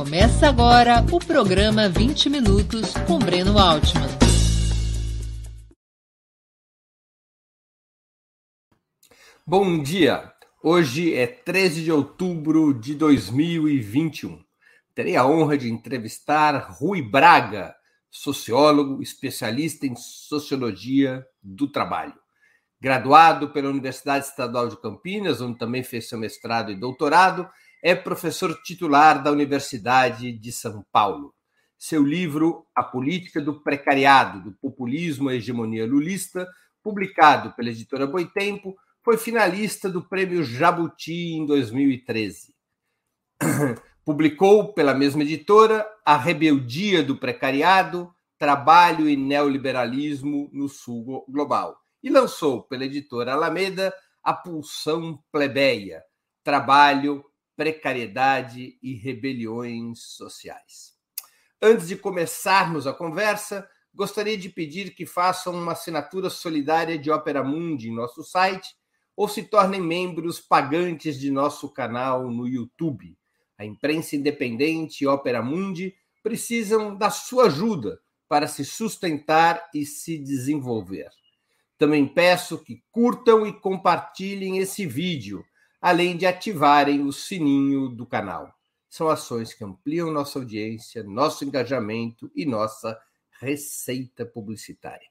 Começa agora o programa 20 Minutos com Breno Altman. Bom dia! Hoje é 13 de outubro de 2021. Terei a honra de entrevistar Rui Braga, sociólogo, especialista em sociologia do trabalho. Graduado pela Universidade Estadual de Campinas, onde também fez seu mestrado e doutorado, é professor titular da Universidade de São Paulo. Seu livro A Política do Precariado, do Populismo à Hegemonia Lulista, publicado pela editora Boitempo, foi finalista do Prêmio Jabuti em 2013. Publicou pela mesma editora A Rebeldia do Precariado, Trabalho e Neoliberalismo no Sul Global. E lançou pela editora Alameda A Pulsão Plebeia, Trabalho, precariedade e rebeliões sociais. Antes de começarmos a conversa, gostaria de pedir que façam uma assinatura solidária de Opera Mundi em nosso site ou se tornem membros pagantes de nosso canal no YouTube. A imprensa independente e Opera Mundi precisam da sua ajuda para se sustentar e se desenvolver. Também peço que curtam e compartilhem esse vídeo além de ativarem o sininho do canal. São ações que ampliam nossa audiência, nosso engajamento e nossa receita publicitária.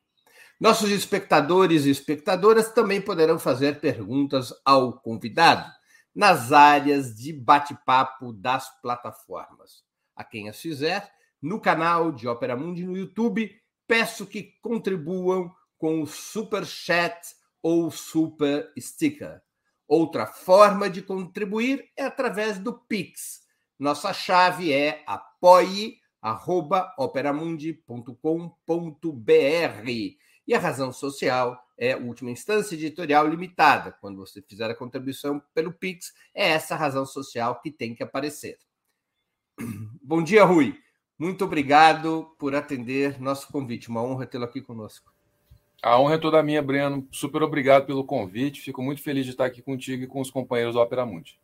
Nossos espectadores e espectadoras também poderão fazer perguntas ao convidado nas áreas de bate-papo das plataformas. A quem as fizer, no canal de Opera Mundi no YouTube, peço que contribuam com o Super Chat ou Super Sticker. Outra forma de contribuir é através do Pix. Nossa chave é apoie.operamundi.com.br. E a razão social é última instância editorial limitada. Quando você fizer a contribuição pelo Pix, é essa razão social que tem que aparecer. Bom dia, Rui. Muito obrigado por atender nosso convite. Uma honra tê-lo aqui conosco. A honra é toda minha, Breno. Super obrigado pelo convite. Fico muito feliz de estar aqui contigo e com os companheiros do Opera Mundi.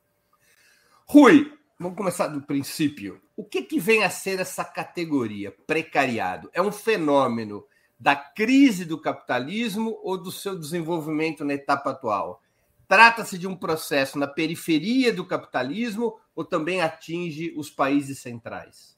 Rui, vamos começar do princípio. O que, que vem a ser essa categoria, precariado? É um fenômeno da crise do capitalismo ou do seu desenvolvimento na etapa atual? Trata-se de um processo na periferia do capitalismo ou também atinge os países centrais?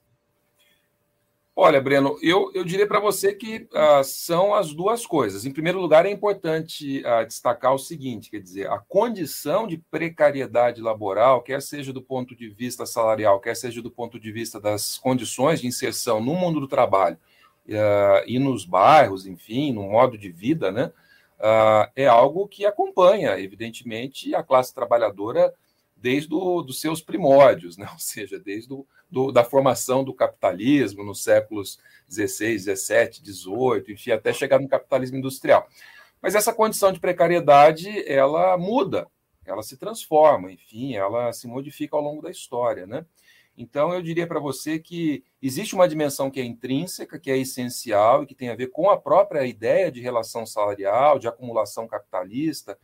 Olha, Breno, eu, eu diria para você que uh, são as duas coisas. Em primeiro lugar, é importante uh, destacar o seguinte: quer dizer, a condição de precariedade laboral, quer seja do ponto de vista salarial, quer seja do ponto de vista das condições de inserção no mundo do trabalho uh, e nos bairros, enfim, no modo de vida, né, é algo que acompanha, evidentemente, a classe trabalhadora desde os seus primórdios, né? ou seja, desde do, do, da formação do capitalismo nos séculos 16, 17, 18, enfim, até chegar no capitalismo industrial. Mas essa condição de precariedade, ela muda, ela se transforma, enfim, ela se modifica ao longo da história, né? Então, eu diria para você que existe uma dimensão que é intrínseca, que é essencial e que tem a ver com a própria ideia de relação salarial, de acumulação capitalista,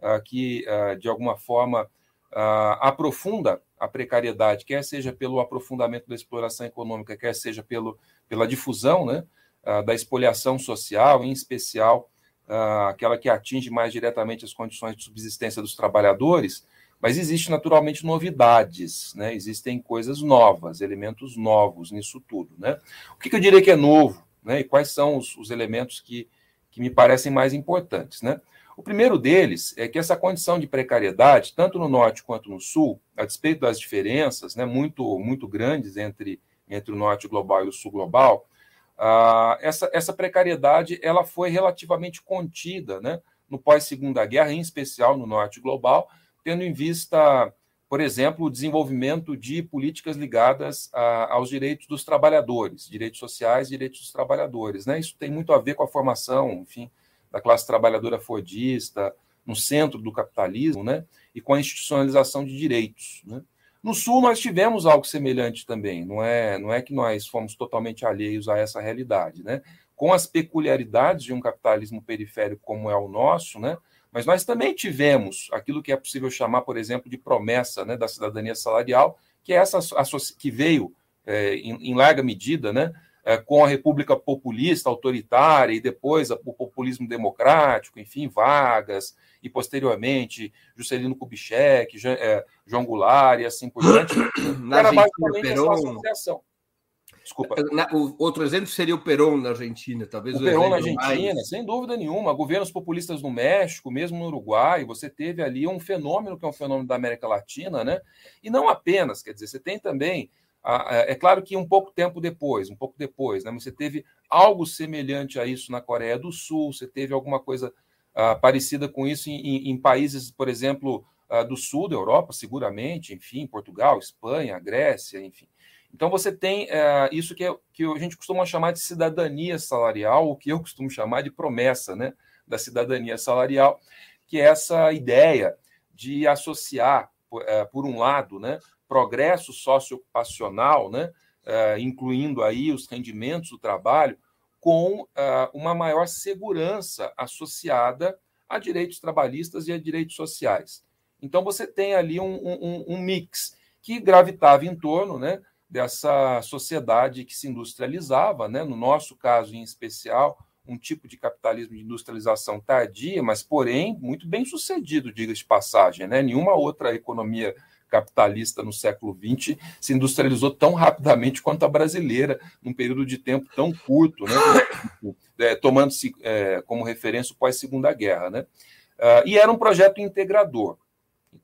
ah, que, ah, de alguma forma, uh, aprofunda a precariedade, quer seja pelo aprofundamento da exploração econômica, quer seja pelo, pela difusão né, uh, da expoliação social, em especial uh, aquela que atinge mais diretamente as condições de subsistência dos trabalhadores, mas existe naturalmente novidades, né? existem coisas novas, elementos novos nisso tudo. Né? O que, que eu diria que é novo né? e quais são os, os elementos que, que me parecem mais importantes? Né? O primeiro deles é que essa condição de precariedade, tanto no norte quanto no sul, a despeito das diferenças né, muito, muito grandes entre, entre o norte global e o sul global, essa, essa precariedade ela foi relativamente contida né, no pós-segunda guerra, em especial no norte global, tendo em vista, por exemplo, o desenvolvimento de políticas ligadas a, aos direitos dos trabalhadores, direitos sociais direitos dos trabalhadores. Né? Isso tem muito a ver com a formação, enfim, da classe trabalhadora fordista, no centro do capitalismo, né? e com a institucionalização de direitos. Né? No Sul, nós tivemos algo semelhante também, não é, não é que nós fomos totalmente alheios a essa realidade. Né? Com as peculiaridades de um capitalismo periférico como é o nosso, né? mas nós também tivemos aquilo que é possível chamar, por exemplo, de promessa né, da cidadania salarial, que é essa que veio é, em, em, larga medida, né, com a República Populista, autoritária, e depois o populismo democrático, enfim, Vargas, e posteriormente Juscelino Kubitschek, é, João Goulart e assim por diante. Era basicamente essa associação. Desculpa. Na, o, outro exemplo seria o Perón na Argentina, talvez o, o Perón na Argentina, mais... sem dúvida nenhuma. Governos populistas no México, mesmo no Uruguai, você teve ali um fenômeno que é um fenômeno da América Latina, né? E não apenas, quer dizer, você tem também é claro que um pouco tempo depois, um pouco depois, né, você teve algo semelhante a isso na Coreia do Sul, você teve alguma coisa uh, parecida com isso em, em, países, por exemplo, uh, do sul da Europa, seguramente, enfim, Portugal, Espanha, Grécia, enfim. Então você tem uh, isso que, é, que a gente costuma chamar de cidadania salarial, o que eu costumo chamar de promessa né, da cidadania salarial, que é essa ideia de associar, eh, por um lado, né, progresso socioocupacional, né, uh, incluindo aí os rendimentos do trabalho, com uh, uma maior segurança associada a direitos trabalhistas e a direitos sociais. Então, você tem ali um, um, um mix que gravitava em torno né, dessa sociedade que se industrializava, né, no nosso caso em especial, um tipo de capitalismo de industrialização tardia, mas, porém, muito bem sucedido, diga de passagem. Né? Nenhuma outra economia capitalista no século XX se industrializou tão rapidamente quanto a brasileira, num período de tempo tão curto, né? é, tomando-se é, como referência o pós-segunda guerra. Né? Uh, e era um projeto integrador,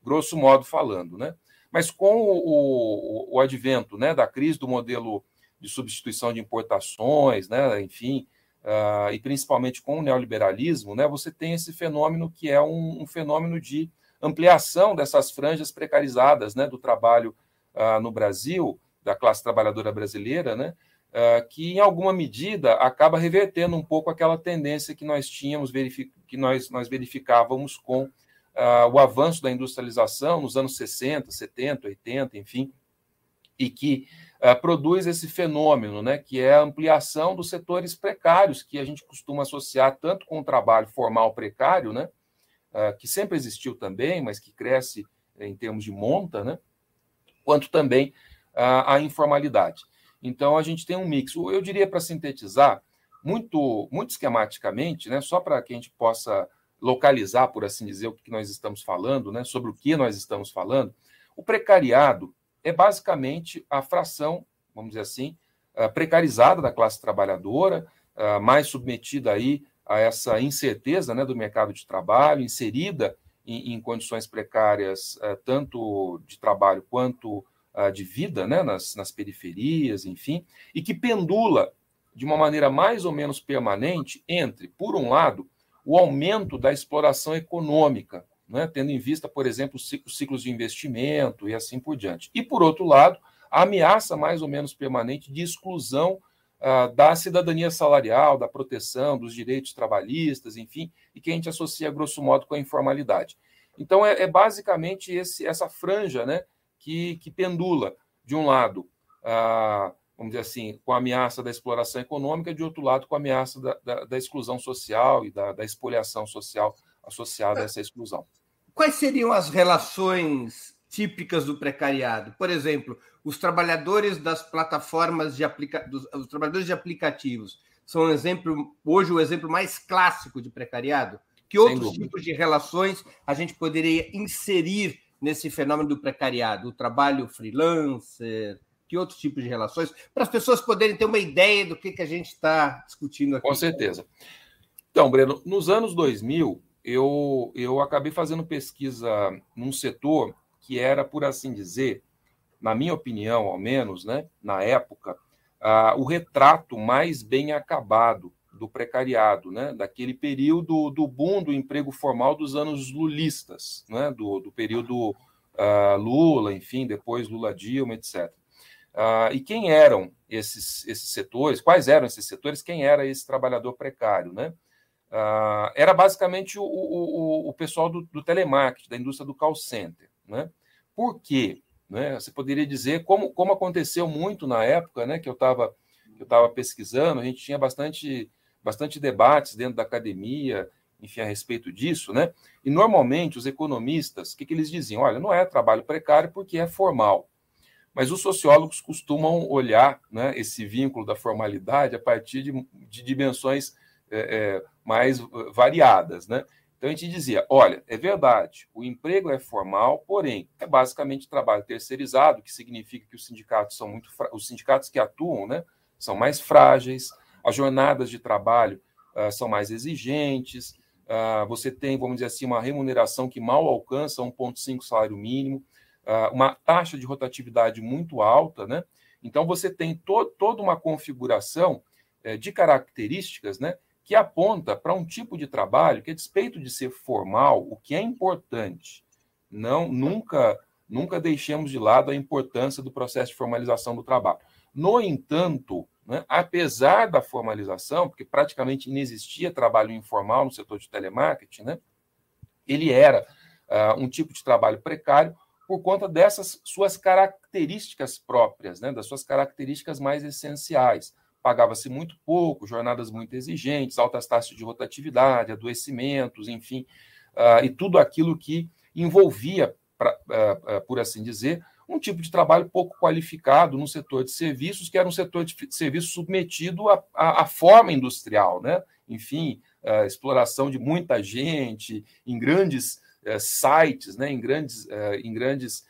grosso modo falando. Né? Mas com o, o, o advento né, da crise do modelo de substituição de importações, né, enfim, uh, e principalmente com o neoliberalismo, né, você tem esse fenômeno que é um, um fenômeno de ampliação dessas franjas precarizadas né, do trabalho uh, no Brasil, da classe trabalhadora brasileira, né, uh, que em alguma medida acaba revertendo um pouco aquela tendência que nós tínhamos, que nós, nós verificávamos com uh, o avanço da industrialização nos anos 60, 70, 80, enfim, e que produz esse fenômeno, né, que é a ampliação dos setores precários, que a gente costuma associar tanto com o trabalho formal precário, né, ah, que sempre existiu também, mas que cresce em termos de monta, né? quanto também a informalidade. Então, a gente tem um mix. Eu diria, para sintetizar, muito, muito esquematicamente, né, só para que a gente possa localizar, por assim dizer, o que nós estamos falando, né, sobre o que nós estamos falando, o precariado é basicamente a fração, vamos dizer assim, ah, precarizada da classe trabalhadora, ah, mais submetida aí a essa incerteza né, do mercado de trabalho, inserida em, em condições precárias, uh, tanto de trabalho quanto uh, de vida, né, nas, nas periferias, enfim, e que pendula de uma maneira mais ou menos permanente entre, por um lado, o aumento da exploração econômica, né, tendo em vista, por exemplo, os ciclos de investimento e assim por diante. E, por outro lado, a ameaça mais ou menos permanente de exclusão uh, da cidadania salarial, da proteção dos direitos trabalhistas, enfim, e que a gente associa, grosso modo, com a informalidade. Então, é, é basicamente esse, essa franja né, que, que pendula, de um lado, uh, vamos dizer assim, com a ameaça da exploração econômica, de outro lado, com a ameaça da, da, da exclusão social e da, da expoliação social associada a essa exclusão. Quais seriam as relações típicas do precariado. Por exemplo, os trabalhadores das plataformas de aplica... os trabalhadores de aplicativos são um exemplo hoje o exemplo mais clássico de precariado. Que outros tipos de relações a gente poderia inserir nesse fenômeno do precariado? O trabalho freelancer, que outros tipos de relações, para as pessoas poderem ter uma ideia do que, que a gente está discutindo aqui. Com certeza. Então, Breno, nos anos 2000, eu, eu acabei fazendo pesquisa num setor que era, por assim dizer, na minha opinião, ao menos, né, na época, o retrato mais bem acabado do precariado, né, daquele período do boom do emprego formal dos anos lulistas, né, do, do período uh, Lula, enfim, depois Lula-Dilma, etc. Uh, ah, e quem eram esses, esses setores? Quais eram esses setores? Quem era esse trabalhador precário? Né? Uh, era basicamente o, o, o pessoal do, do telemarketing, da indústria do call center. Né? Por quê? Né? Você poderia dizer, como, como aconteceu muito na época né, que eu estava eu estava pesquisando, a gente tinha bastante, bastante debates dentro da academia, enfim, a respeito disso, né? E normalmente os economistas, o que, que eles diziam? Olha, não é trabalho precário porque é formal. mas os sociólogos costumam olhar né, esse vínculo da formalidade a partir de, de dimensões é, é, mais variadas. Né? Então a gente dizia: olha, é verdade, o emprego é formal, porém é basicamente trabalho terceirizado, que significa que os sindicatos são muito os sindicatos que atuam, né, são mais frágeis, as jornadas de trabalho uh, são mais exigentes, uh, você tem, vamos dizer assim, uma remuneração que mal alcança 1,5 salário mínimo. Ah, uma taxa de rotatividade muito alta, né? Então você tem to toda uma configuração é, de características, né, que aponta para um tipo de trabalho que, a despeito de ser formal, o que é importante, não nunca nunca deixemos de lado a importância do processo de formalização do trabalho. No entanto, né, apesar da formalização, porque praticamente inexistia trabalho informal no setor de telemarketing, né, ele era uh, um tipo de trabalho precário por conta dessas suas características próprias, né, das suas características mais essenciais. Pagava-se muito pouco, jornadas muito exigentes, altas taxas de rotatividade, adoecimentos, enfim, uh, e tudo aquilo que envolvia, pra, uh, uh, por assim dizer, um tipo de trabalho pouco qualificado no setor de serviços, que era um setor de serviços submetido à, à, à forma industrial, né? enfim, exploração de muita gente, em grandes é, sites, né, em grandes, é, em grandes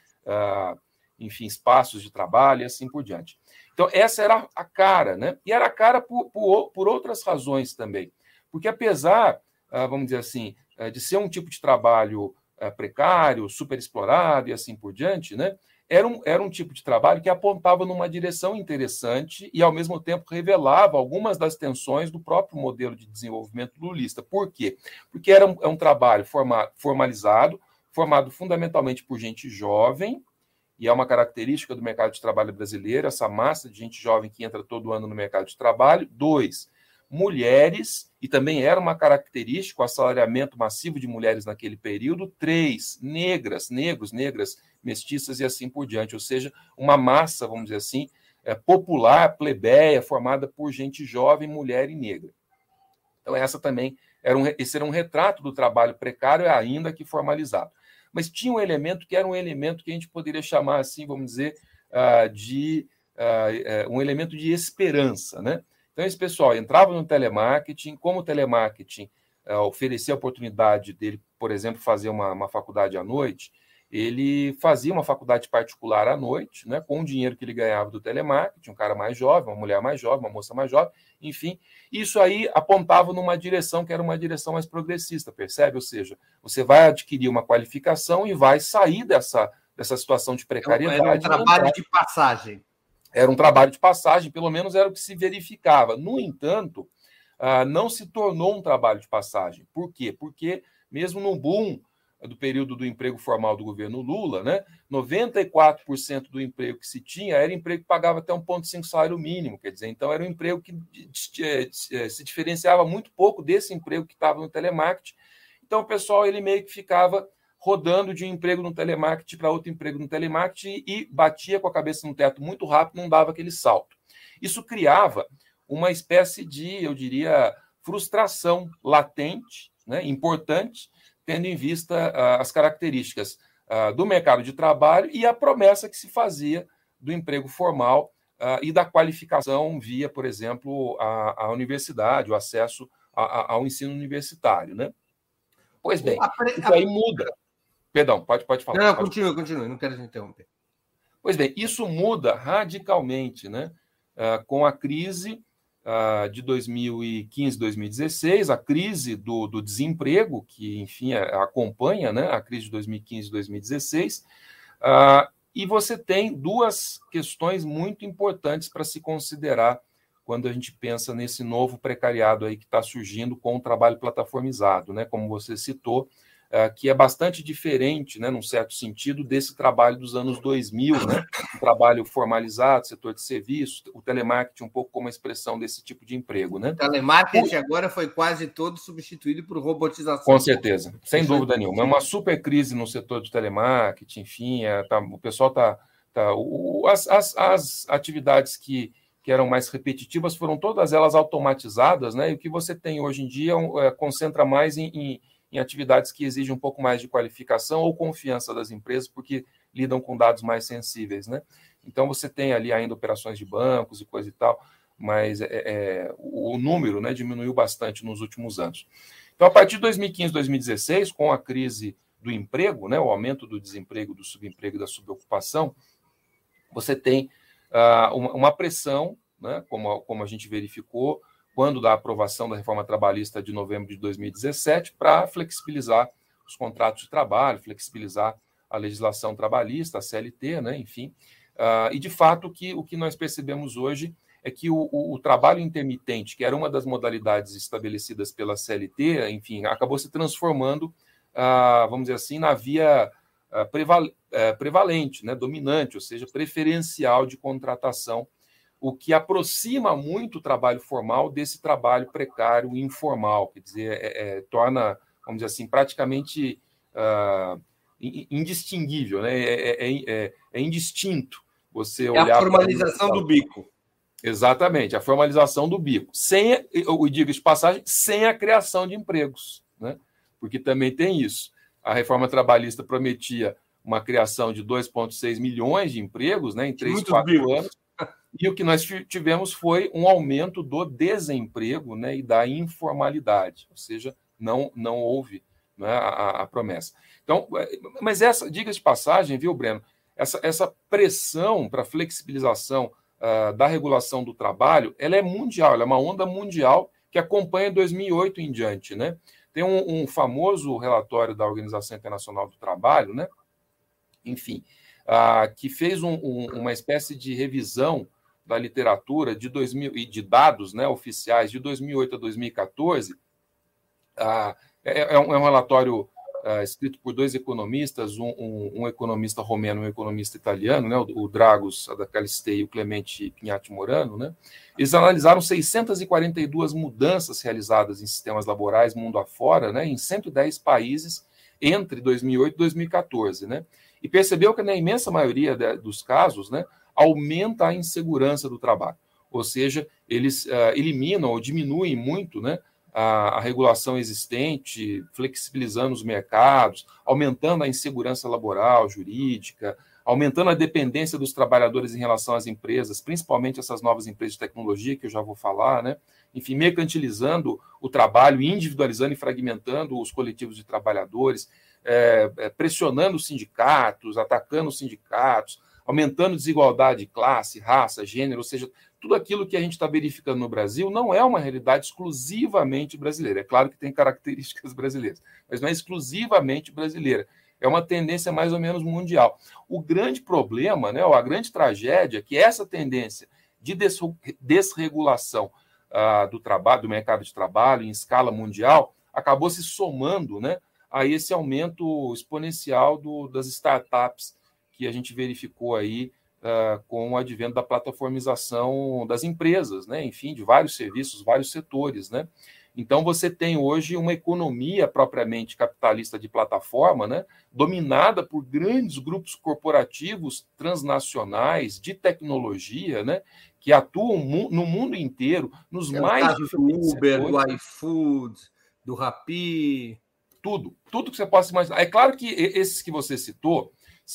enfim, espaços de trabalho e assim por diante. Então, essa era a cara, né? E era a cara por, por, por outras razões também. Porque, apesar, ah, vamos dizer assim, eh, de ser um tipo de trabalho eh, precário, super explorado e assim por diante, né? era um, era um tipo de trabalho que apontava numa direção interessante e, ao mesmo tempo, revelava algumas das tensões do próprio modelo de desenvolvimento lulista. Por quê? Porque era um, é um trabalho forma, formalizado, formado fundamentalmente por gente jovem, e é uma característica do mercado de trabalho brasileiro, essa massa de gente jovem que entra todo ano no mercado de trabalho. Dois, mulheres, e também era uma característica o assalariamento massivo de mulheres naquele período. Três, negras, negros, negras mestiças e assim por diante, ou seja, uma massa, vamos dizer assim, é, popular, plebeia, formada por gente jovem, mulher e negra. Então, essa também era um, esse era um retrato do trabalho precário, ainda que formalizado. Mas tinha um elemento que era um elemento que a gente poderia chamar assim, vamos dizer, uh, de uh, um elemento de esperança, né? Então, esse pessoal entrava no telemarketing, como o telemarketing uh, oferecia a oportunidade dele, por exemplo, fazer uma, uma faculdade à noite, ele fazia uma faculdade particular à noite, né, com o dinheiro que ele ganhava do telemarketing, um cara mais jovem, uma mulher mais jovem, uma moça mais jovem, enfim. Isso aí apontava numa direção que era uma direção mais progressista, percebe? Ou seja, você vai adquirir uma qualificação e vai sair dessa, dessa situação de precariedade. Era um trabalho de passagem. Era um trabalho de passagem, pelo menos era o que se verificava. No entanto, ah, não se tornou um trabalho de passagem. Por quê? Porque mesmo no boom do período do emprego formal do governo Lula, né? 94% do emprego que se tinha era emprego que pagava até 1,5 salário mínimo, quer dizer, então era um emprego que eh, eh, se diferenciava muito pouco desse emprego que estava no telemarketing. Então o pessoal ele meio que ficava rodando de um emprego no telemarketing para outro emprego no telemarketing e batia com a cabeça no teto muito rápido, não dava aquele salto. Isso criava uma espécie de, eu diria, frustração latente, né, importante, tendo em vista uh, as características uh, do mercado de trabalho e a promessa que se fazia do emprego formal uh, e da qualificação via, por exemplo, a, a universidade, o acesso a, a, ao ensino universitário. Né? Pois bem, isso aí muda. Perdão, pode, pode falar. Não, pode... continue, continue, não quero te interromper. Pois bem, isso muda radicalmente né? com a crise uh, de 2015, 2016, a crise do, do desemprego, que, enfim, é, acompanha né, a crise de 2015 e 2016. Uh, e você tem duas questões muito importantes para se considerar quando a gente pensa nesse novo precariado aí que está surgindo com o trabalho plataformizado, né? Como você citou, que é bastante diferente, né, num certo sentido, desse trabalho dos anos 2000, né, um trabalho formalizado, setor de serviços, o telemarketing um pouco como expressão desse tipo de emprego. Né? O telemarketing agora foi quase todo substituído por robotização. Com certeza, sem dúvida nenhuma. É uma super crise no setor de telemarketing, enfim, é, tá, o pessoal está... Tá, o, as, as, as atividades que, que eram mais repetitivas foram todas elas automatizadas, né? E o que você tem hoje em dia é, concentra mais em, em em atividades que exigem um pouco mais de qualificação ou confiança das empresas, porque lidam com dados mais sensíveis, né? Então você tem ali ainda operações de bancos e coisa e tal, mas é, é, o número né, diminuiu bastante nos últimos anos. Então, a partir de 2015, 2016, com a crise do emprego, né, o aumento do desemprego, do subemprego e da subocupação, você tem uh, uma, uma, pressão, né, como, como a gente verificou, quando da aprovação da reforma trabalhista de novembro de 2017, para flexibilizar os contratos de trabalho, flexibilizar a legislação trabalhista, a CLT, né, enfim. Uh, e, de fato, que, o que nós percebemos hoje é que o, o, o, trabalho intermitente, que era uma das modalidades estabelecidas pela CLT, enfim, acabou se transformando, ah, vamos dizer assim, na via eh, prevalente, né, dominante, ou seja, preferencial de contratação, o que aproxima muito o trabalho formal desse trabalho precário e informal, quer dizer, é, é, torna, vamos dizer assim, praticamente ah, indistinguível, né, é, é, é, é indistinto você olhar. É a formalização do bico. Exatamente, a formalização do bico. Sem, o diga de passagem, sem a criação de empregos, né? Porque também tem isso. A reforma trabalhista prometia uma criação de 2,6 milhões de empregos né, em 3, 4 anos. E o que nós tivemos foi um aumento do desemprego né, e da informalidade, ou seja, não, não houve né, a, a, promessa. Então, é, mas essa, diga de passagem, viu, Breno, essa, essa pressão para flexibilização uh, da regulação do trabalho, ela é mundial, ela é uma onda mundial que acompanha 2008 em diante, né? Tem um, um famoso relatório da Organização Internacional do Trabalho, né? Enfim, uh, que fez um, um, uma espécie de revisão da literatura de 2000 e de dados, né, oficiais de 2008 a 2014. Uh, é, é, um, é um relatório uh, escrito por dois economistas, um, um, um, economista romeno e um economista italiano, né, o, o Dragos Adacalistei e o Clemente Pignatti Morano, né, eles analisaram 642 mudanças realizadas em sistemas laborais mundo afora, né, em 110 países entre 2008 e 2014, né, e percebeu que na imensa maioria de, dos casos, né, aumenta a insegurança do trabalho, ou seja, eles uh, eliminam ou diminuem muito, né, a, a, regulação existente, flexibilizando os mercados, aumentando a insegurança laboral, jurídica, aumentando a dependência dos trabalhadores em relação às empresas, principalmente essas novas empresas de tecnologia que eu já vou falar, né? Enfim, mercantilizando o trabalho, individualizando e fragmentando os coletivos de trabalhadores, é, pressionando os sindicatos, atacando os sindicatos, aumentando desigualdade de classe, raça, gênero, ou seja, tudo aquilo que a gente está verificando no Brasil não é uma realidade exclusivamente brasileira. É claro que tem características brasileiras, mas não é exclusivamente brasileira. É uma tendência mais ou menos mundial. O grande problema, né, ou a grande tragédia, é que essa tendência de desregulação uh, do trabalho, do mercado de trabalho em escala mundial, acabou se somando né, a esse aumento exponencial do, das startups que a gente verificou aí uh, com o advento da plataformização das empresas, né? enfim, de vários serviços, vários setores. Né? Então, você tem hoje uma economia propriamente capitalista de plataforma, né? dominada por grandes grupos corporativos transnacionais de tecnologia, né? que atuam no mundo inteiro, nos é mais diferentes do Uber, setores. do iFood, do Rappi. Tudo, tudo que você possa imaginar. É claro que esses que você citou,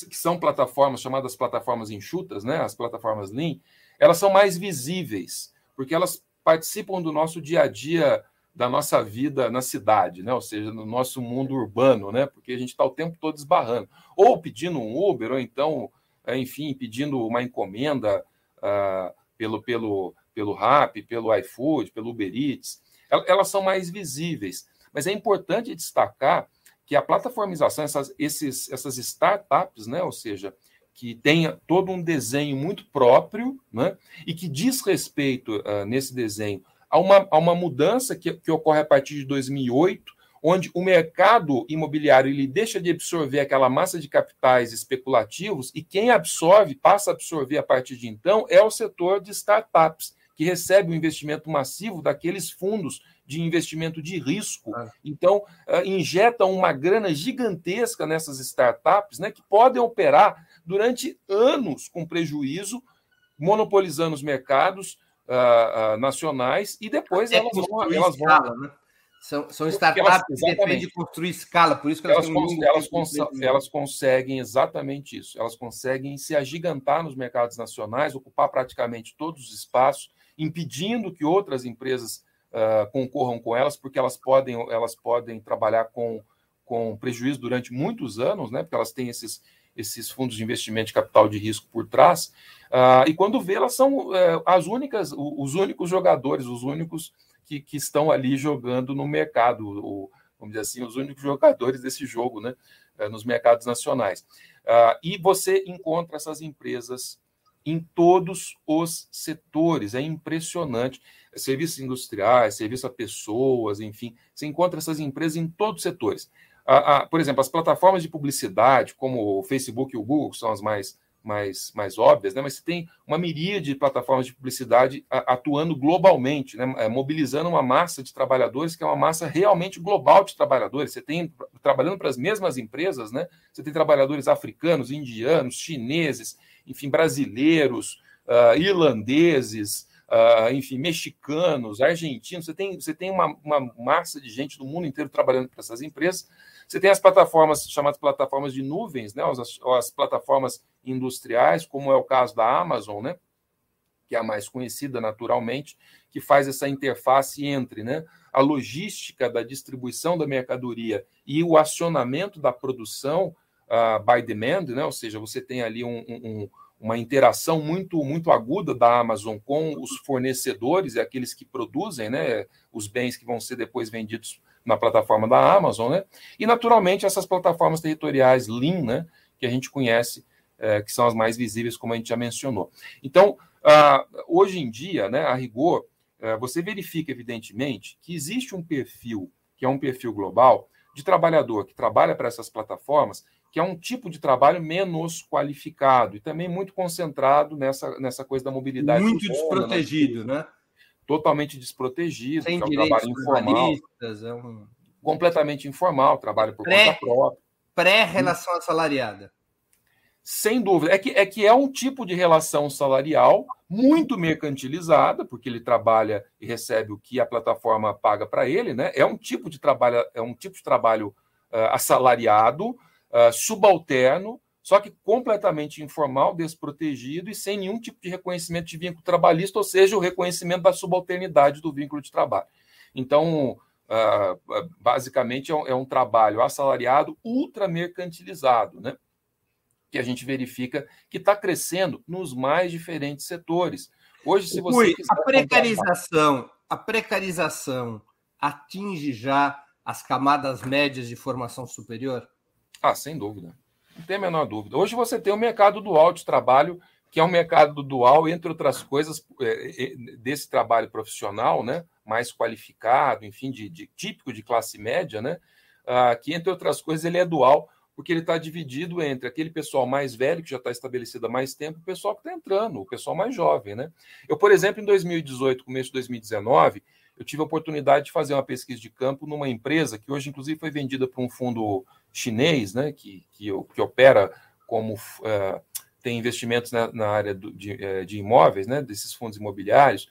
que são plataformas chamadas plataformas enxutas, né, as plataformas Lean, elas são mais visíveis, porque elas participam do nosso dia a dia, da nossa vida na cidade, né, ou seja, no nosso mundo urbano, né, porque a gente está o tempo todo esbarrando, ou pedindo um Uber, ou então, é, enfim, pedindo uma encomenda uh, pelo, pelo, pelo Rap, pelo iFood, pelo Uber Eats, elas são mais visíveis. Mas é importante destacar que a plataformização, essas, esses, essas startups, né, ou seja, que tenha todo um desenho muito próprio, né, e que diz respeito uh, nesse desenho a uma, a uma mudança que, que ocorre a partir de 2008, onde o mercado imobiliário ele deixa de absorver aquela massa de capitais especulativos e quem absorve, passa a absorver a partir de então, é o setor de startups, que recebe o um investimento massivo daqueles fundos de investimento de risco. Então, uh, injetam uma grana gigantesca nessas startups, né, que podem operar durante anos com prejuízo, monopolizando os mercados uh, uh, nacionais e depois elas vão, elas vão, né? São, são startups que dependem de construir escala, por isso que elas, elas, cons elas, cons elas conseguem exatamente isso. Elas conseguem se agigantar nos mercados nacionais, ocupar praticamente todos os espaços, impedindo que outras empresas uh, concorram com elas, porque elas podem, elas podem trabalhar com, com prejuízo durante muitos anos, né? Porque elas têm esses, esses fundos de investimento de capital de risco por trás. Uh, e quando vê, elas são uh, as únicas, os únicos jogadores, os únicos que, que estão ali jogando no mercado, o, vamos dizer assim, os únicos jogadores desse jogo, né, eh, nos mercados nacionais. Uh, e você encontra essas empresas em todos os setores, é impressionante. Serviços industriais, serviço a pessoas, enfim, você encontra essas empresas em todos os setores. Por exemplo, as plataformas de publicidade, como o Facebook e o Google, que são as mais mais, mais óbvias, né? mas você tem uma miríade de plataformas de publicidade atuando globalmente, né? É, mobilizando uma massa de trabalhadores que é uma massa realmente global de trabalhadores. Você tem trabalhando para as mesmas empresas, né? você tem trabalhadores africanos, indianos, chineses, enfim, brasileiros, uh, irlandeses, uh, enfim, mexicanos, argentinos. Você tem, você tem uma, uma massa de gente do mundo inteiro trabalhando para essas empresas você tem as plataformas chamadas plataformas de nuvens, né? As, as, plataformas industriais, como é o caso da Amazon, né? Que é a mais conhecida naturalmente, que faz essa interface entre né, a logística da distribuição da mercadoria e o acionamento da produção uh, by demand, né? Ou seja, você tem ali um, um, uma interação muito muito aguda da Amazon com os fornecedores e aqueles que produzem, né? Os bens que vão ser depois vendidos na plataforma da Amazon, né? E naturalmente essas plataformas territoriais Lean, né? Que a gente conhece, é, que são as mais visíveis, como a gente já mencionou. Então, ah, hoje em dia, né? A rigor, é, você verifica evidentemente que existe um perfil que é um perfil global de trabalhador que trabalha para essas plataformas, que é um tipo de trabalho menos qualificado e também muito concentrado nessa, nessa coisa da mobilidade. Muito urbana, desprotegido, né? totalmente desprotegido, Sem é um trabalho informal. É um... Completamente informal, trabalho por Pré, conta própria. Pré-relação assalariada. Sem dúvida. É que, é que é um tipo de relação salarial muito mercantilizada, porque ele trabalha e recebe o que a plataforma paga para ele, né? É um tipo de trabalho, é um tipo de trabalho uh, assalariado, uh, subalterno, só que completamente informal, desprotegido e sem nenhum tipo de reconhecimento de vínculo trabalhista, ou seja, o reconhecimento da subalternidade do vínculo de trabalho. Então, ah, basicamente, é, é um, trabalho assalariado ultra mercantilizado, né? que a gente verifica que está crescendo nos mais diferentes setores. Hoje, se você Ui, a precarização, a precarização atinge já as camadas médias de formação superior? Ah, sem dúvida. Não tem a menor dúvida. Hoje você tem o mercado dual de trabalho, que é um mercado dual, entre outras coisas, é, é, desse trabalho profissional, né? mais qualificado, enfim, de, de típico de classe média, né? Ah, que, entre outras coisas, ele é dual, porque ele está dividido entre aquele pessoal mais velho, que já está estabelecido há mais tempo, o pessoal que está entrando, o pessoal mais jovem. Né? Eu, por exemplo, em 2018, começo de 2019, eu tive a oportunidade de fazer uma pesquisa de campo numa empresa que hoje, inclusive, foi vendida para um fundo chinês, né, que, que, que opera como uh, tem investimentos na, na área do, de, uh, de, imóveis, né, desses fundos imobiliários,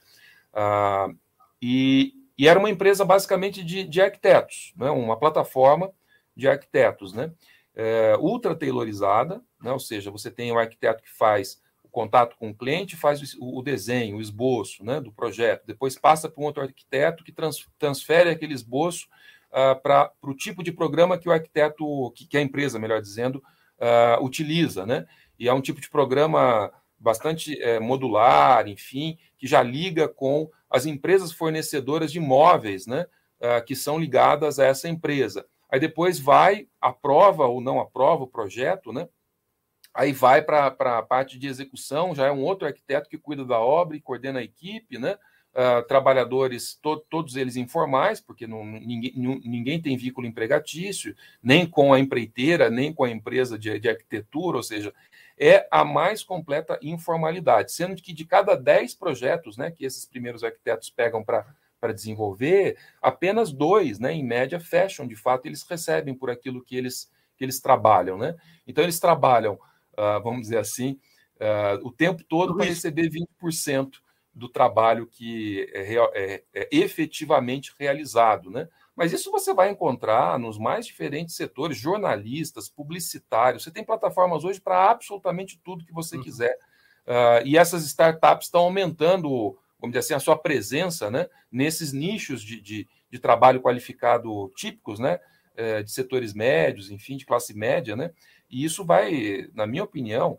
uh, e, e, era uma empresa basicamente de, de arquitetos, né, uma plataforma de arquitetos, né, é, ultra taylorizada, né, ou seja, você tem o um arquiteto que faz o contato com o cliente, faz o, o desenho, o esboço né, do projeto, depois passa para um outro arquiteto que trans, transfere aquele esboço uh, para o tipo de programa que o arquiteto, que, que a empresa, melhor dizendo, uh, utiliza, né? E é um tipo de programa bastante é, modular, enfim, que já liga com as empresas fornecedoras de imóveis, né? Uh, que são ligadas a essa empresa. Aí depois vai, aprova ou não aprova o projeto, né? Aí vai para a parte de execução, já é um outro arquiteto que cuida da obra e coordena a equipe, né? Uh, trabalhadores, to todos eles informais, porque não, ninguém, ninguém tem vínculo empregatício, nem com a empreiteira, nem com a empresa de, de arquitetura, ou seja, é a mais completa informalidade, sendo que de cada 10 projetos né, que esses primeiros arquitetos pegam para para desenvolver, apenas dois, né, em média, fecham, de fato, eles recebem por aquilo que eles, que eles trabalham. Né? Então, eles trabalham, uh, vamos dizer assim, uh, o tempo todo para receber 20% do trabalho que é, é, é efetivamente realizado, né? Mas isso você vai encontrar nos mais diferentes setores, jornalistas, publicitários. Você tem plataformas hoje para absolutamente tudo que você uhum. quiser. Uh, e essas startups estão aumentando, vamos dizer assim, a sua presença né, nesses nichos de, de, de trabalho qualificado típicos, né, uh, de setores médios, enfim, de classe média. Né, e isso vai, na minha opinião,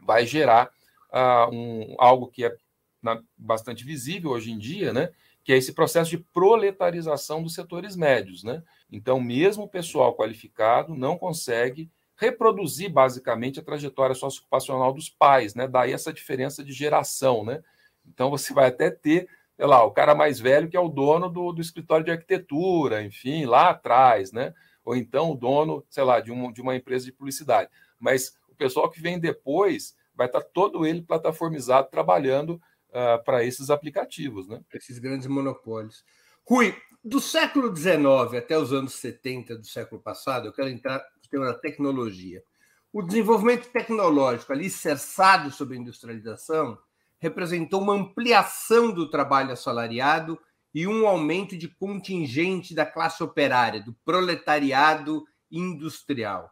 vai gerar uh, um, algo que é na, bastante visível hoje em dia, né, que é esse processo de proletarização dos setores médios. Né? Então, mesmo o pessoal qualificado não consegue reproduzir basicamente a trajetória socioocupacional dos pais, né? Daí essa diferença de geração, né? Então você vai até ter, sei lá, o cara mais velho que é o dono do, do escritório de arquitetura, enfim, lá atrás, né? Ou então o dono, sei lá, de, um, de uma empresa de publicidade. Mas o pessoal que vem depois vai estar todo ele plataformizado trabalhando uh, para esses aplicativos, né? Esses grandes monopólios. Rui, do século XIX até os anos 70 do século passado, eu quero entrar no tema da tecnologia. O desenvolvimento tecnológico alicerçado sobre a industrialização representou uma ampliação do trabalho assalariado e um aumento de contingente da classe operária, do proletariado industrial.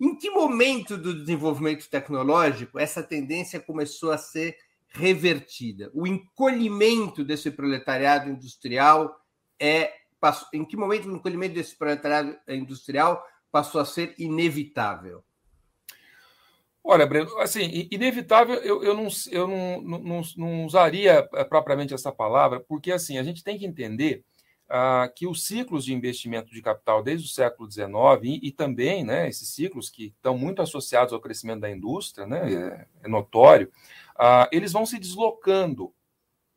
Em que momento do desenvolvimento tecnológico essa tendência começou a ser revertida? O encolhimento desse proletariado industrial é em que momento o encolhimento desse proletariado industrial passou a ser inevitável? Olha, Breno, assim, inevitável eu, eu, não, eu não, não, não usaria eh, propriamente essa palavra, porque assim, a gente tem que entender que os ciclos de investimento de capital desde o século XIX e, e, também né, esses ciclos que estão muito associados ao crescimento da indústria, né, é, é notório, eles vão se deslocando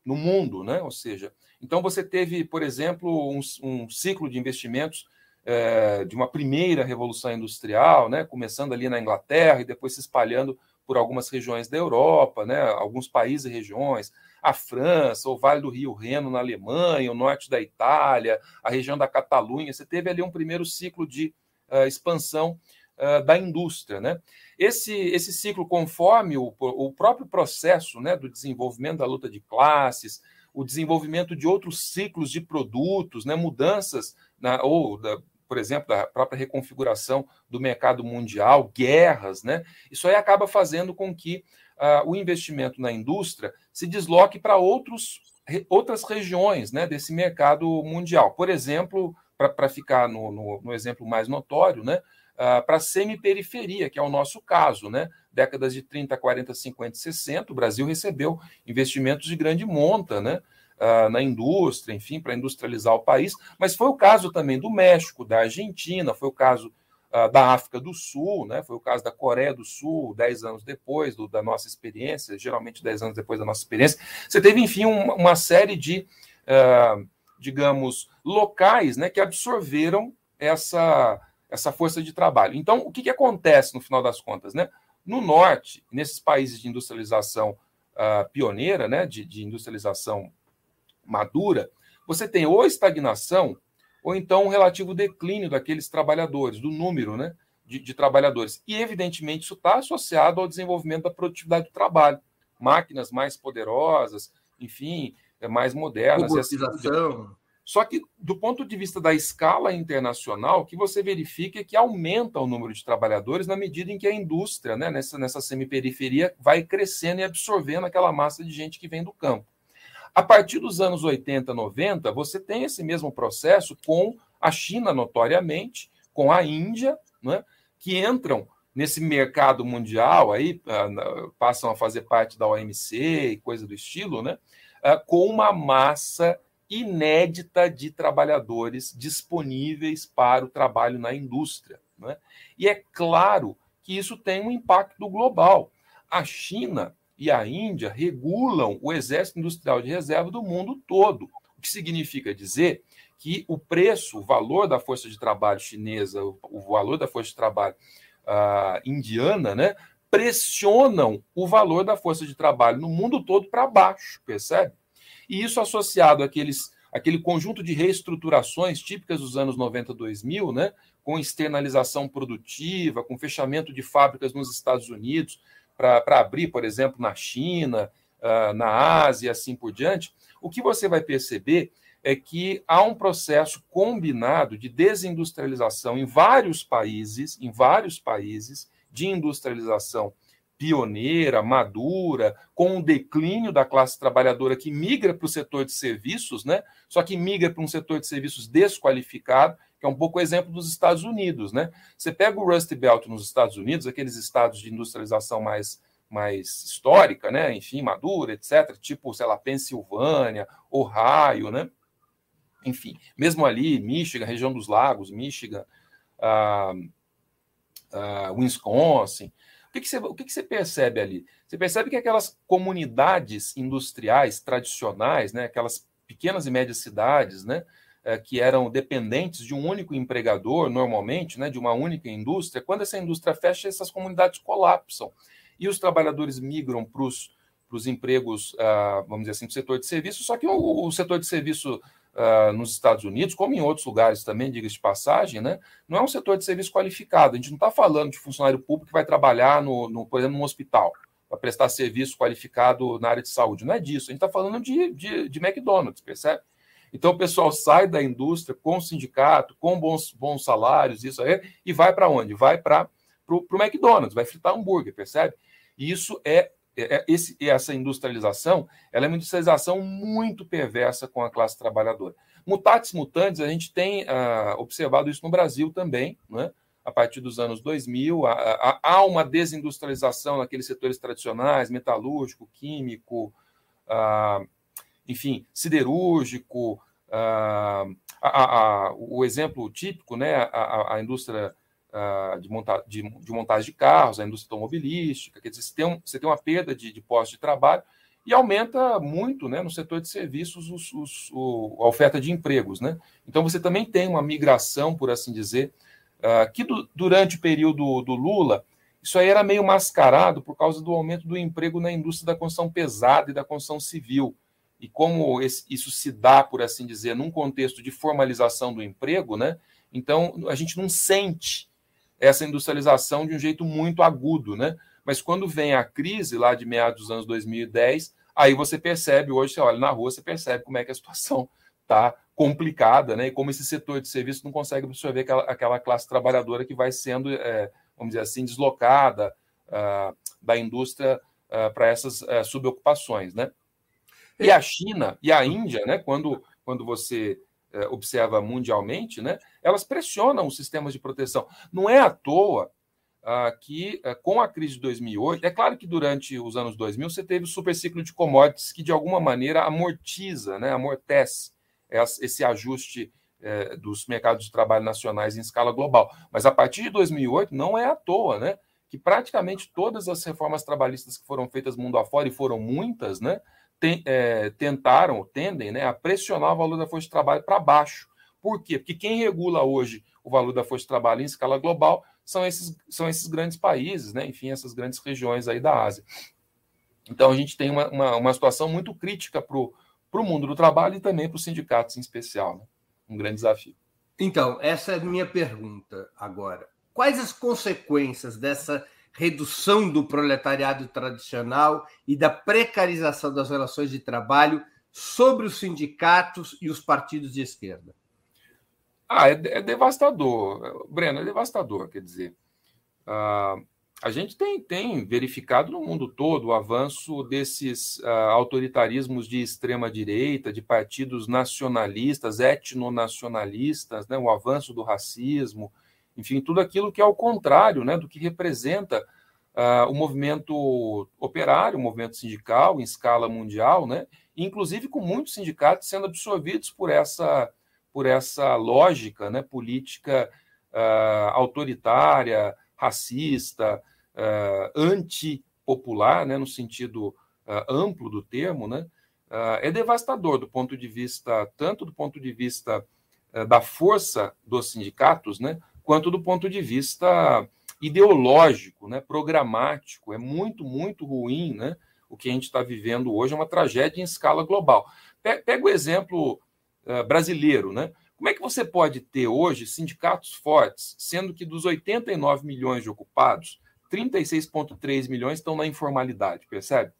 no mundo, né? Ou seja, então você teve, por exemplo, um, um ciclo de investimentos é, de uma primeira revolução industrial, né? Começando ali na Inglaterra e depois se espalhando por algumas regiões da Europa, né? Alguns países e regiões, a França, o Vale do Rio Reno na Alemanha, o norte da Itália, a região da Catalunha. Você teve ali um primeiro ciclo de uh, expansão uh, da indústria, né? Esse, esse ciclo, conforme o, o próprio processo né, do desenvolvimento da luta de classes, o desenvolvimento de outros ciclos de produtos, né, mudanças, na, ou, da, por exemplo, da própria reconfiguração do mercado mundial, guerras, né, isso aí acaba fazendo com que uh, o investimento na indústria se desloque para outros outras regiões né, desse mercado mundial. Por exemplo, para ficar no, no, no, exemplo mais notório, né, uh, para a semiperiferia, que é o nosso caso, né? Décadas de 30, 40, 50 60, o Brasil recebeu investimentos de grande monta, né? Uh, na indústria, enfim, para industrializar o país, mas foi o caso também do México, da Argentina, foi o caso da África do Sul, né? foi o caso da Coreia do Sul, dez anos depois do, da nossa experiência, geralmente dez anos depois da nossa experiência. Você teve, enfim, um, uma série de, uh, digamos, locais né, que absorveram essa, essa força de trabalho. Então, o que, que acontece no final das contas? Né? No norte, nesses países de industrialização uh, pioneira, né, de, de industrialização madura, você tem ou estagnação ou então um relativo declínio daqueles trabalhadores, do número né, de, de trabalhadores. E, evidentemente, isso está associado ao desenvolvimento da produtividade do trabalho. Máquinas mais poderosas, enfim, mais modernas. Robotização. Assim só que, do ponto de vista da escala internacional, o que você verifica é que aumenta o número de trabalhadores na medida em que a indústria, né, nessa, nessa semiperiferia, vai crescendo e absorvendo aquela massa de gente que vem do campo. A partir dos anos 80, 90, você tem esse mesmo processo com a China, notoriamente, com a Índia, né, que entram nesse mercado mundial, aí ah, passam a fazer parte da OMC e coisa do estilo, né, ah, com uma massa inédita de trabalhadores disponíveis para o trabalho na indústria. Né? E é claro que isso tem um impacto global. A China e a Índia regulam o exército industrial de reserva do mundo todo, o que significa dizer que o preço, o valor da força de trabalho chinesa, o valor da força de trabalho uh, indiana, né, pressionam o valor da força de trabalho no mundo todo para baixo, percebe? E isso associado àqueles, àquele conjunto de reestruturações típicas dos anos 90, 2000, né, com externalização produtiva, com fechamento de fábricas nos Estados Unidos, para abrir, por exemplo, na China, uh, na Ásia e assim por diante, o que você vai perceber é que há um processo combinado de desindustrialização em vários países, em vários países, de industrialização pioneira, madura, com o declínio da classe trabalhadora que migra para o setor de serviços, né? Só que migra para um setor de serviços desqualificado, que é um pouco o exemplo dos Estados Unidos, né? Você pega o Rust Belt nos Estados Unidos, aqueles estados de industrialização mais mais histórica, né? Enfim, madura, etc. Tipo, sei lá, Pensilvânia, Ohio, né? Enfim, mesmo ali, Michigan, região dos lagos, Michigan, uh, uh, Wisconsin. O, que, que, você, o que, que você percebe ali? Você percebe que aquelas comunidades industriais tradicionais, né? Aquelas pequenas e médias cidades, né? Eh, que eram dependentes de um único empregador, normalmente, né, de uma única indústria, quando essa indústria fecha, essas comunidades colapsam e os trabalhadores migram para os empregos, uh, vamos dizer assim, do setor de serviço, só que o, setor de serviço uh, nos Estados Unidos, como em outros lugares também, diga-se de passagem, né, não é um setor de serviço qualificado. A gente não está falando de funcionário público que vai trabalhar, no, no por exemplo, num hospital, para prestar serviço qualificado na área de saúde. Não é disso. A gente está falando de, de, de McDonald's, percebe? Então o pessoal sai da indústria com sindicato, com bons, bons salários, isso aí, e vai para onde? Vai para o McDonald's, vai fritar hambúrguer, percebe? E isso é, é, é esse, essa industrialização, ela é uma industrialização muito perversa com a classe trabalhadora. Mutatis mutandis, a gente tem ah, observado isso no Brasil também, né? a partir dos anos 2000, há, há uma desindustrialização naqueles setores tradicionais, metalúrgico, químico, ah, enfim, siderúrgico, ah, a, a, o exemplo típico, né, a, a indústria uh, de, monta de, de, montagem de carros, a indústria automobilística, quer dizer, você tem, um, você tem uma perda de, de postos de trabalho e aumenta muito né, no setor de serviços os, os, o, a oferta de empregos. Né? Então, você também tem uma migração, por assim dizer, uh, que do, durante o período do Lula, isso aí era meio mascarado por causa do aumento do emprego na indústria da construção pesada e da construção civil. E como isso se dá, por assim dizer, num contexto de formalização do emprego, né? então a gente não sente essa industrialização de um jeito muito agudo, né? Mas quando vem a crise lá de meados dos anos 2010, aí você percebe, hoje você olha na rua, você percebe como é que a situação está complicada, né? E como esse setor de serviço não consegue absorver aquela, aquela classe trabalhadora que vai sendo, é, vamos dizer assim, deslocada uh, da indústria uh, para essas uh, subocupações, né? E a China e a Índia, né? Quando, quando você é, observa mundialmente, né, elas pressionam os sistemas de proteção. Não é à toa ah, que, ah, com a crise de 2008, é claro que durante os anos 2000 você teve o superciclo de commodities que, de alguma maneira, amortiza, né, amortece esse ajuste é, dos mercados de trabalho nacionais em escala global. Mas a partir de 2008, não é à toa, né? Que praticamente todas as reformas trabalhistas que foram feitas mundo afora, e foram muitas, né? Tem, é, tentaram, tendem né, a pressionar o valor da força de trabalho para baixo. Por quê? Porque quem regula hoje o valor da força de trabalho em escala global são esses, são esses grandes países, né? enfim, essas grandes regiões aí da Ásia. Então a gente tem uma, uma, uma situação muito crítica para o mundo do trabalho e também para os sindicatos em especial. Né? Um grande desafio. Então, essa é a minha pergunta agora. Quais as consequências dessa redução do proletariado tradicional e da precarização das relações de trabalho sobre os sindicatos e os partidos de esquerda? Ah, é, é devastador, Breno, é devastador. Quer dizer, uh, a gente tem, tem verificado no mundo todo o avanço desses uh, autoritarismos de extrema direita, de partidos nacionalistas, etnonacionalistas, né, o avanço do racismo, enfim, tudo aquilo que é o contrário né, do que representa uh, o movimento operário, o movimento sindical em escala mundial, né, inclusive com muitos sindicatos sendo absorvidos por essa, por essa lógica né, política uh, autoritária, racista, uh, antipopular, né, no sentido uh, amplo do termo, né, é devastador do ponto de vista, tanto do ponto de vista da força dos sindicatos, né, quanto do ponto de vista ideológico, né, programático. É muito, muito ruim né, o que a gente está vivendo hoje, é uma tragédia em escala global. Pega o exemplo uh, brasileiro. Né? Como é que você pode ter hoje sindicatos fortes, sendo que dos 89 milhões de ocupados, 36,3 milhões estão na informalidade, percebe?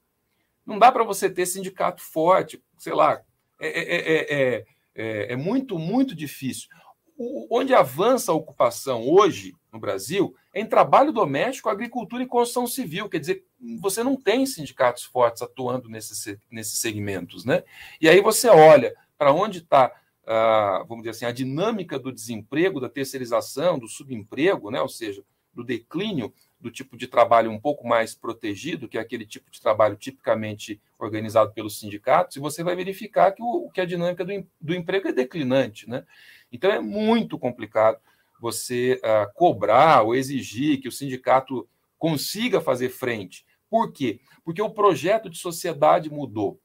Não dá para você ter sindicato forte, sei lá, é, é, é, é, é muito, muito difícil. Onde avança a ocupação hoje no Brasil é em trabalho doméstico, agricultura e construção civil. Quer dizer, você não tem sindicatos fortes atuando nesses, nesses segmentos. Né? E aí você olha para onde está, ah, vamos dizer assim, a dinâmica do desemprego, da terceirização, do subemprego, né? ou seja, do declínio do tipo de trabalho um pouco mais protegido, que é aquele tipo de trabalho tipicamente organizado pelos sindicatos, e você vai verificar que, o, que a dinâmica do, do emprego é declinante. Né? Então é muito complicado você uh, cobrar ou exigir que o sindicato consiga fazer frente. Por quê? Porque o projeto de sociedade mudou.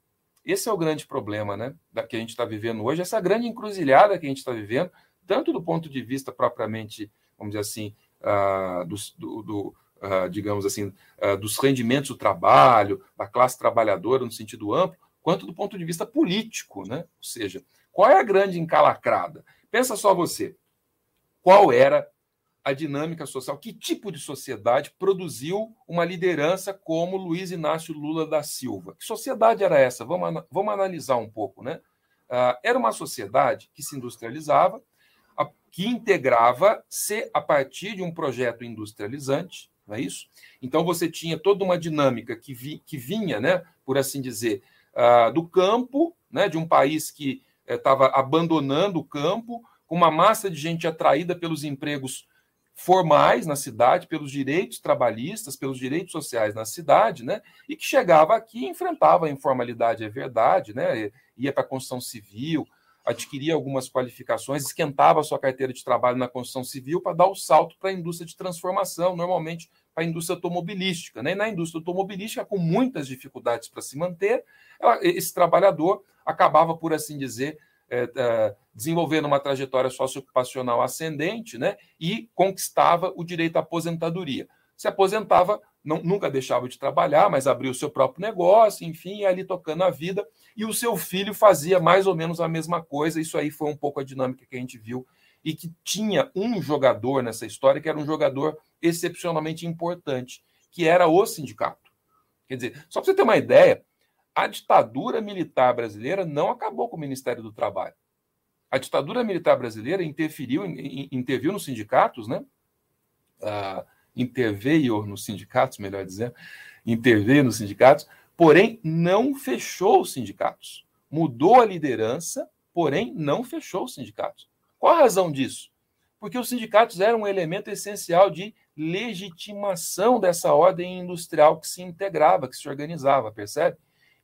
Esse é o grande problema né, da, que a gente está vivendo hoje, essa grande encruzilhada que a gente está vivendo, tanto do ponto de vista propriamente, vamos dizer assim, uh, do, do uh, digamos assim, dos rendimentos do trabalho, da classe trabalhadora no sentido amplo, quanto do ponto de vista político, né? Ou seja, qual é a grande encalacrada? Pensa só você, qual era a dinâmica social, que tipo de sociedade produziu uma liderança como Luiz Inácio Lula da Silva? Que sociedade era essa? Vamos, vamos analisar um pouco, né? Uh, era uma sociedade que se industrializava, que integrava-se a partir de um projeto industrializante, não é isso? Então você tinha toda uma dinâmica que, vi, que vinha, né, por assim dizer, uh, do campo, né, de um país que estava eh, abandonando o campo, com uma massa de gente atraída pelos empregos formais na cidade, pelos direitos trabalhistas, pelos direitos sociais na cidade, né? E que chegava aqui e enfrentava a informalidade, é verdade, né? Ia para a construção civil, adquiria algumas qualificações, esquentava sua carteira de trabalho na construção civil para dar o salto para a indústria de transformação, normalmente para a indústria automobilística. Né? E na indústria automobilística, com muitas dificuldades para se manter, esse trabalhador acabava, por assim dizer, é, é, desenvolvendo uma trajetória socioocupacional ascendente né? e conquistava o direito à aposentadoria. Se aposentava, não, nunca deixava de trabalhar, mas abria o seu próprio negócio, enfim, ali tocando a vida e o seu filho fazia mais ou menos a mesma coisa. Isso aí foi um pouco a dinâmica que a gente viu e que tinha um jogador nessa história que era um jogador excepcionalmente importante, que era o sindicato. Quer dizer, só para você ter uma ideia, a ditadura militar brasileira não acabou com o Ministério do Trabalho. A ditadura militar brasileira interferiu, interviu nos sindicatos, né? Uh, interveio nos sindicatos, melhor dizendo, interveio nos sindicatos, porém não fechou os sindicatos. Mudou a liderança, porém não fechou os sindicatos. Qual a razão disso? Porque os sindicatos eram um elemento essencial de legitimação dessa ordem industrial que se integrava, que se organizava, percebe?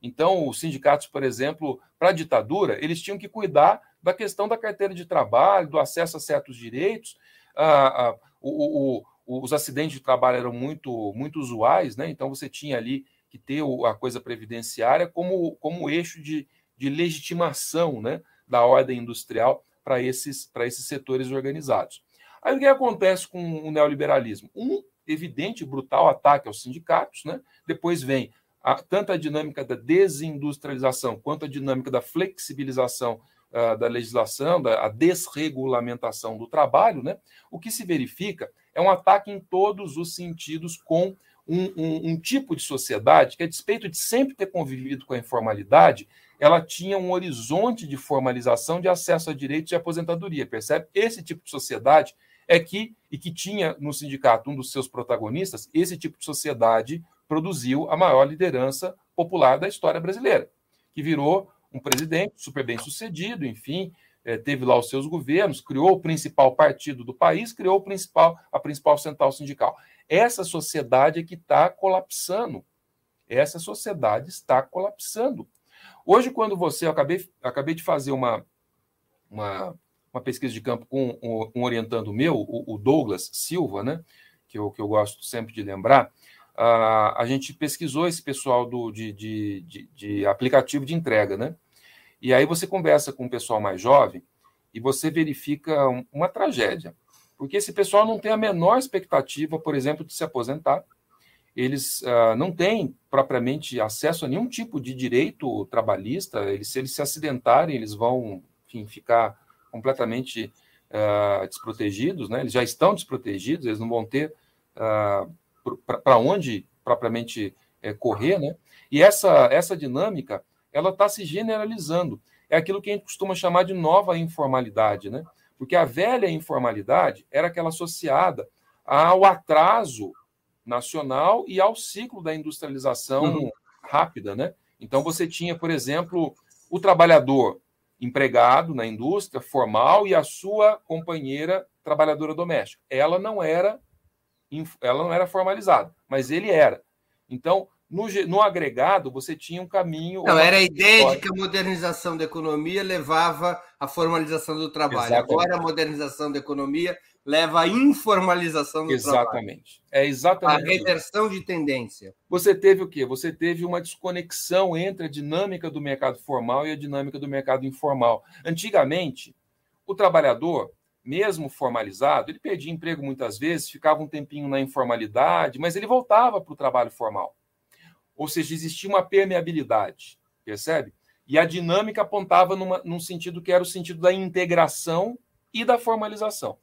Então, os sindicatos, por exemplo, para a ditadura, eles tinham que cuidar da questão da carteira de trabalho, do acesso a certos direitos. Ah, ah, o, o, os acidentes de trabalho eram muito, muito usuais, né? então você tinha ali que ter a coisa previdenciária como, como eixo de, de legitimação né, da ordem industrial para esses, esses setores organizados. Aí o que acontece com o neoliberalismo? Um evidente, brutal ataque aos sindicatos, né? depois vem a, tanto a dinâmica da desindustrialização quanto a dinâmica da flexibilização uh, da legislação, da desregulamentação do trabalho, né? o que se verifica é um ataque em todos os sentidos com um, um, um, tipo de sociedade que, a despeito de sempre ter convivido com a informalidade, ela tinha um horizonte de formalização de acesso a direitos de aposentadoria, percebe? Esse tipo de sociedade é que, e que tinha no sindicato um dos seus protagonistas, esse tipo de sociedade produziu a maior liderança popular da história brasileira, que virou um presidente super bem sucedido, enfim, é, teve lá os seus governos, criou o principal partido do país, criou o principal, a principal central sindical. Essa sociedade é que está colapsando. Essa sociedade está colapsando. Hoje, quando você. Eu acabei, acabei de fazer uma, uma, uma pesquisa de campo com um, orientando meu, o, o, Douglas Silva, né? Que eu, que eu gosto sempre de lembrar. Uh, a gente pesquisou esse pessoal do, de, de, de, de aplicativo de entrega, né? E aí você conversa com o pessoal mais jovem e você verifica uma tragédia. Porque esse pessoal não tem a menor expectativa, por exemplo, de se aposentar. Eles uh, não têm propriamente acesso a nenhum tipo de direito trabalhista. Eles, se eles se acidentarem, eles vão enfim, ficar completamente uh, desprotegidos. Né? Eles já estão desprotegidos, eles não vão ter uh, para onde propriamente é, correr. Né? E essa, essa dinâmica ela está se generalizando. é aquilo que a gente costuma chamar de nova informalidade, né? Porque a velha informalidade era aquela associada ao atraso nacional e ao ciclo da industrialização uhum. rápida, né? Então você tinha, por exemplo, o trabalhador empregado na indústria formal e a sua companheira trabalhadora doméstica. Ela não era ela não era formalizada, mas ele era. Então, no, no agregado, você tinha um caminho. Não, era a ideia de que a modernização da economia levava à formalização do trabalho. Exatamente. Agora, a modernização da economia leva à informalização do exatamente. trabalho. Exatamente. É exatamente. A reversão de tendência. Você teve o quê? Você teve uma desconexão entre a dinâmica do mercado formal e a dinâmica do mercado informal. Antigamente, o trabalhador, mesmo formalizado, ele perdia emprego muitas vezes, ficava um tempinho na informalidade, mas ele voltava para o trabalho formal. Ou seja, existia uma permeabilidade, percebe? E a dinâmica apontava numa, num sentido que era o sentido da integração e da formalização.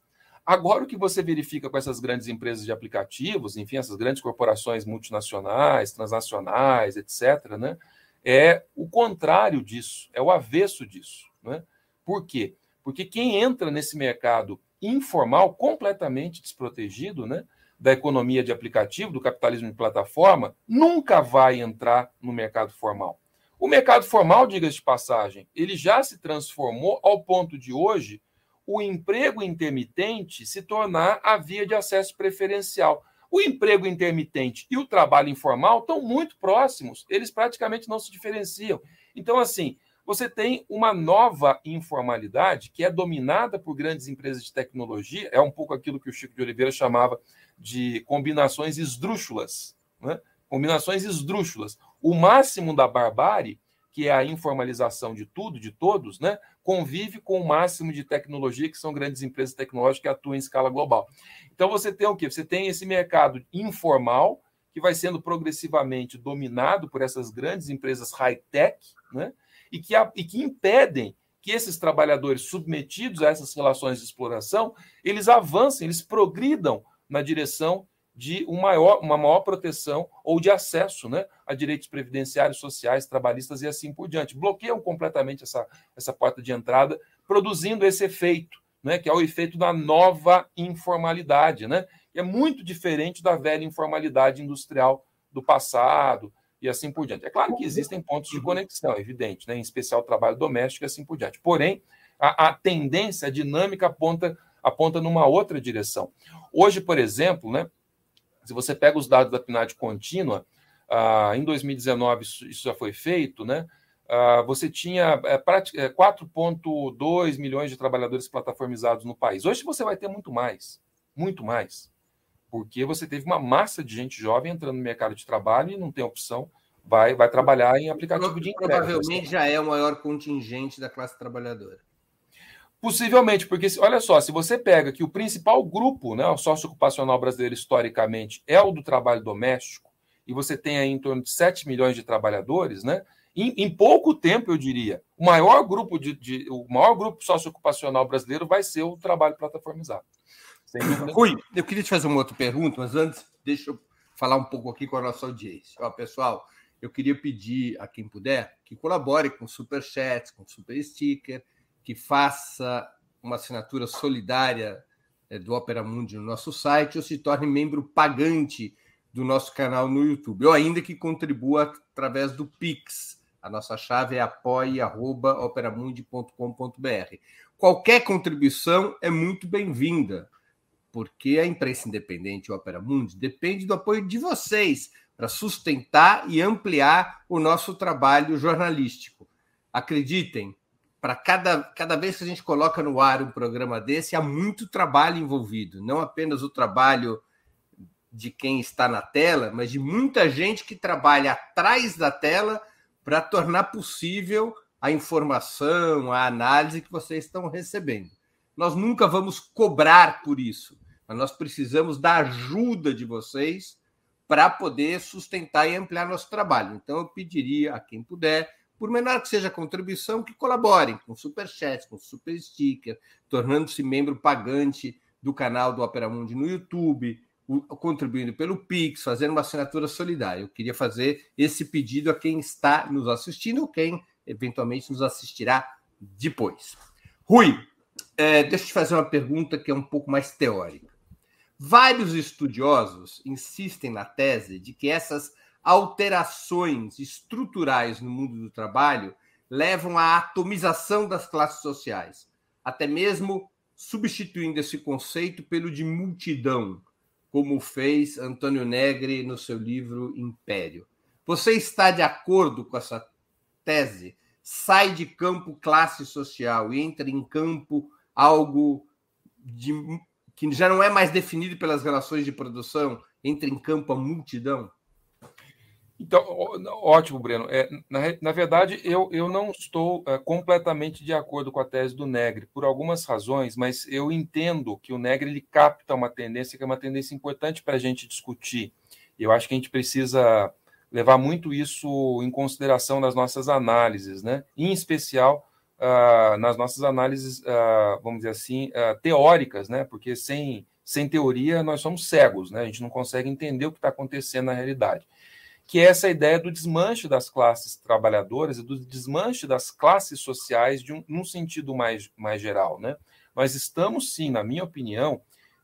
Agora, o que você verifica com essas grandes empresas de aplicativos, enfim, essas grandes corporações multinacionais, transnacionais, etc., né, é o contrário disso, é o avesso disso. Né? Por quê? Porque quem entra nesse mercado informal, completamente desprotegido, né, da economia de aplicativo, do capitalismo de plataforma, nunca vai entrar no mercado formal. O mercado formal, diga-se de passagem, ele já se transformou ao ponto de hoje o emprego intermitente se tornar a via de acesso preferencial. O emprego intermitente e o trabalho informal estão muito próximos, eles praticamente não se diferenciam. Então, assim, você tem uma nova informalidade que é dominada por grandes empresas de tecnologia, é um pouco aquilo que o Chico de Oliveira chamava de combinações esdrúxulas. Né? Combinações esdrúxulas. O máximo da barbárie, que é a informalização de tudo, de todos, né? convive com o máximo de tecnologia, que são grandes empresas tecnológicas que atuam em escala global. Então você tem o quê? Você tem esse mercado informal, que vai sendo progressivamente dominado por essas grandes empresas high-tech, né? E, que, e que impedem que esses trabalhadores submetidos a essas relações de exploração, eles avancem, eles progridam na direção de um maior, uma maior proteção ou de acesso né, a direitos previdenciários, sociais, trabalhistas e assim por diante. Bloqueiam completamente essa, essa porta de entrada, produzindo esse efeito, né, que é o efeito da nova informalidade, né, que é muito diferente da velha informalidade industrial do passado e assim por diante. É claro que existem pontos de conexão, é evidente, né, em especial trabalho doméstico e assim por diante. Porém, a, a tendência, a dinâmica aponta aponta numa outra direção. Hoje, por exemplo, né, se você pega os dados da PNAD contínua, ah, em 2019 isso, isso, já foi feito, né? Ah, você tinha é, 4,2 é, milhões de trabalhadores plataformizados no país. Hoje você vai ter muito mais, muito mais, porque você teve uma massa de gente jovem entrando no mercado de trabalho e não tem opção, vai, vai trabalhar em aplicativo de entrega. Provavelmente já é o maior contingente da classe trabalhadora. Possivelmente, porque olha só, se você pega que o principal grupo, né, o socioocupacional brasileiro historicamente é o do trabalho doméstico, e você tem aí em torno de 7 milhões de trabalhadores, né? Em, em pouco tempo, eu diria, o maior grupo de, de o maior grupo socioocupacional brasileiro vai ser o trabalho plataformizado. Rui, eu queria te fazer uma outra pergunta, mas antes, deixa eu falar um pouco aqui com a nossa audiência. Ó, pessoal, eu queria pedir a quem puder que colabore com super chats, com super sticker, que faça uma assinatura solidária é, do Opera Mundi no nosso site ou se torne membro pagante do nosso canal no YouTube, ou ainda que contribua através do Pix. A nossa chave é apoie.operamundi.com.br. Qualquer contribuição é muito bem-vinda, porque a imprensa independente o Opera Mundi depende do apoio de vocês para sustentar e ampliar o nosso trabalho jornalístico. Acreditem, para cada, cada vez que a gente coloca no ar um programa desse, há muito trabalho envolvido, não apenas o trabalho de quem está na tela, mas de muita gente que trabalha atrás da tela para tornar possível a informação, a análise que vocês estão recebendo. Nós nunca vamos cobrar por isso, nós precisamos da ajuda de vocês para poder sustentar e ampliar nosso trabalho. Então, eu pediria a quem puder por menor que seja a contribuição, que colaborem com super chat, com super sticker, tornando-se membro pagante do canal do Opera Mundi no YouTube, contribuindo pelo Pix, fazendo uma assinatura solidária. Eu queria fazer esse pedido a quem está nos assistindo ou quem eventualmente nos assistirá depois. Rui, é, deixa eu te fazer uma pergunta que é um pouco mais teórica. Vários estudiosos insistem na tese de que essas alterações estruturais no mundo do trabalho levam à atomização das classes sociais, até mesmo substituindo esse conceito pelo de multidão, como fez Antônio Negri no seu livro Império. Você está de acordo com essa tese? Sai de campo classe social e entra em campo algo de, que já não é mais definido pelas relações de produção, entra em campo a multidão? Então, ótimo, Breno. É, na, na verdade, eu, eu não estou é, completamente de acordo com a tese do Negri, por algumas razões, mas eu entendo que o Negri ele capta uma tendência que é uma tendência importante para a gente discutir. Eu acho que a gente precisa levar muito isso em consideração nas nossas análises, né? em especial uh, nas nossas análises, uh, vamos dizer assim, uh, teóricas, né? porque sem, sem teoria nós somos cegos, né? a gente não consegue entender o que está acontecendo na realidade que é essa ideia do desmanche das classes trabalhadoras e do desmanche das classes sociais de um, num sentido mais, mais geral. Né? Nós estamos, sim, na minha opinião,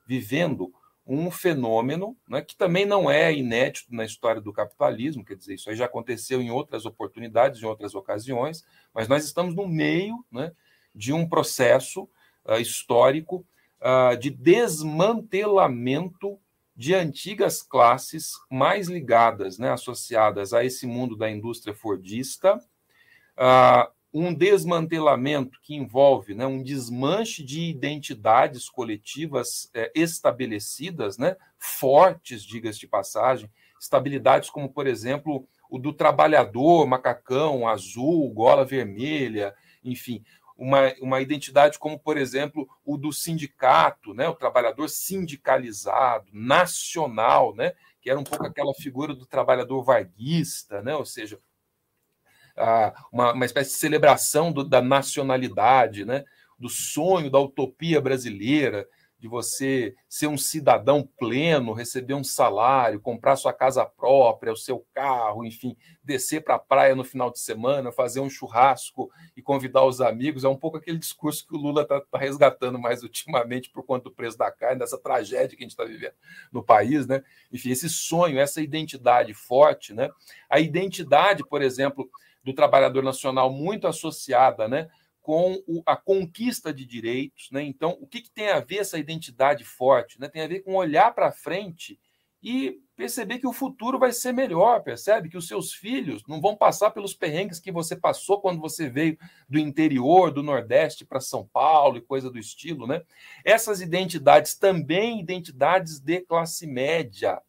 vivendo um fenômeno né, que também não é inédito na história do capitalismo, quer dizer, isso aí já aconteceu em outras oportunidades, em outras ocasiões, mas nós estamos no meio né, de um processo uh, histórico uh, de desmantelamento de antigas classes mais ligadas, né, associadas a esse mundo da indústria fordista, uh, um desmantelamento que envolve né, um desmanche de identidades coletivas é, estabelecidas, né, fortes, diga-se de passagem, estabilidades como, por exemplo, o do trabalhador, macacão, azul, gola vermelha, enfim, uma, uma identidade como, por exemplo, o do sindicato, né, o trabalhador sindicalizado, nacional, né, que era um pouco aquela figura do trabalhador varguista, né, ou seja, uma, uma espécie de celebração do, da nacionalidade, né, do sonho da utopia brasileira, de você ser um cidadão pleno, receber um salário, comprar sua casa própria, o seu carro, enfim, descer para a praia no final de semana, fazer um churrasco e convidar os amigos. É um pouco aquele discurso que o Lula está tá resgatando mais ultimamente por conta do preço da carne, dessa tragédia que a gente está vivendo no país, né? Enfim, esse sonho, essa identidade forte, né? A identidade, por exemplo, do trabalhador nacional muito associada, né? com o, a conquista de direitos. Né? Então, o que, que, tem a ver essa identidade forte? Né? Tem a ver com olhar para frente e perceber que o futuro vai ser melhor, percebe? Que os seus filhos não vão passar pelos perrengues que você passou quando você veio do interior, do Nordeste para São Paulo e coisa do estilo. Né? Essas identidades também identidades de classe média,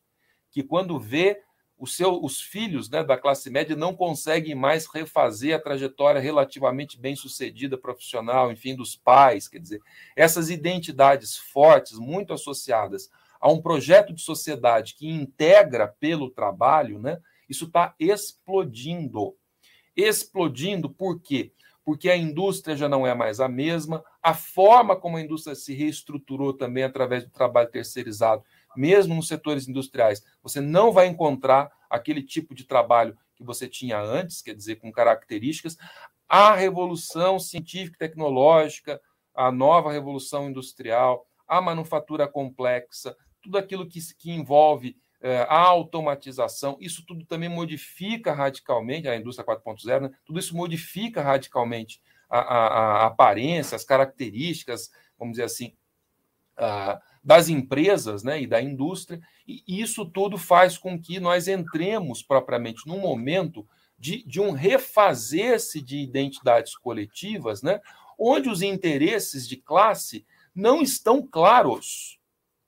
que quando vê seu, os filhos né, da classe média não conseguem mais refazer a trajetória relativamente bem sucedida profissional, enfim, dos pais. Quer dizer, essas identidades fortes, muito associadas a um projeto de sociedade que integra pelo trabalho, né, isso está explodindo. Explodindo por quê? Porque a indústria já não é mais a mesma, a forma como a indústria se reestruturou também através do trabalho terceirizado mesmo nos setores industriais, você não vai encontrar aquele tipo de trabalho que você tinha antes, quer dizer, com características. A revolução científica e tecnológica, a nova revolução industrial, a manufatura complexa, tudo aquilo que, que envolve é, a automatização, isso tudo também modifica radicalmente a indústria 4.0, né? tudo isso modifica radicalmente a, a, a, aparência, as características, vamos dizer assim, a, das empresas né, e da indústria, e isso tudo faz com que nós entremos propriamente num momento de, de um refazer-se de identidades coletivas, né, onde os interesses de classe não estão claros.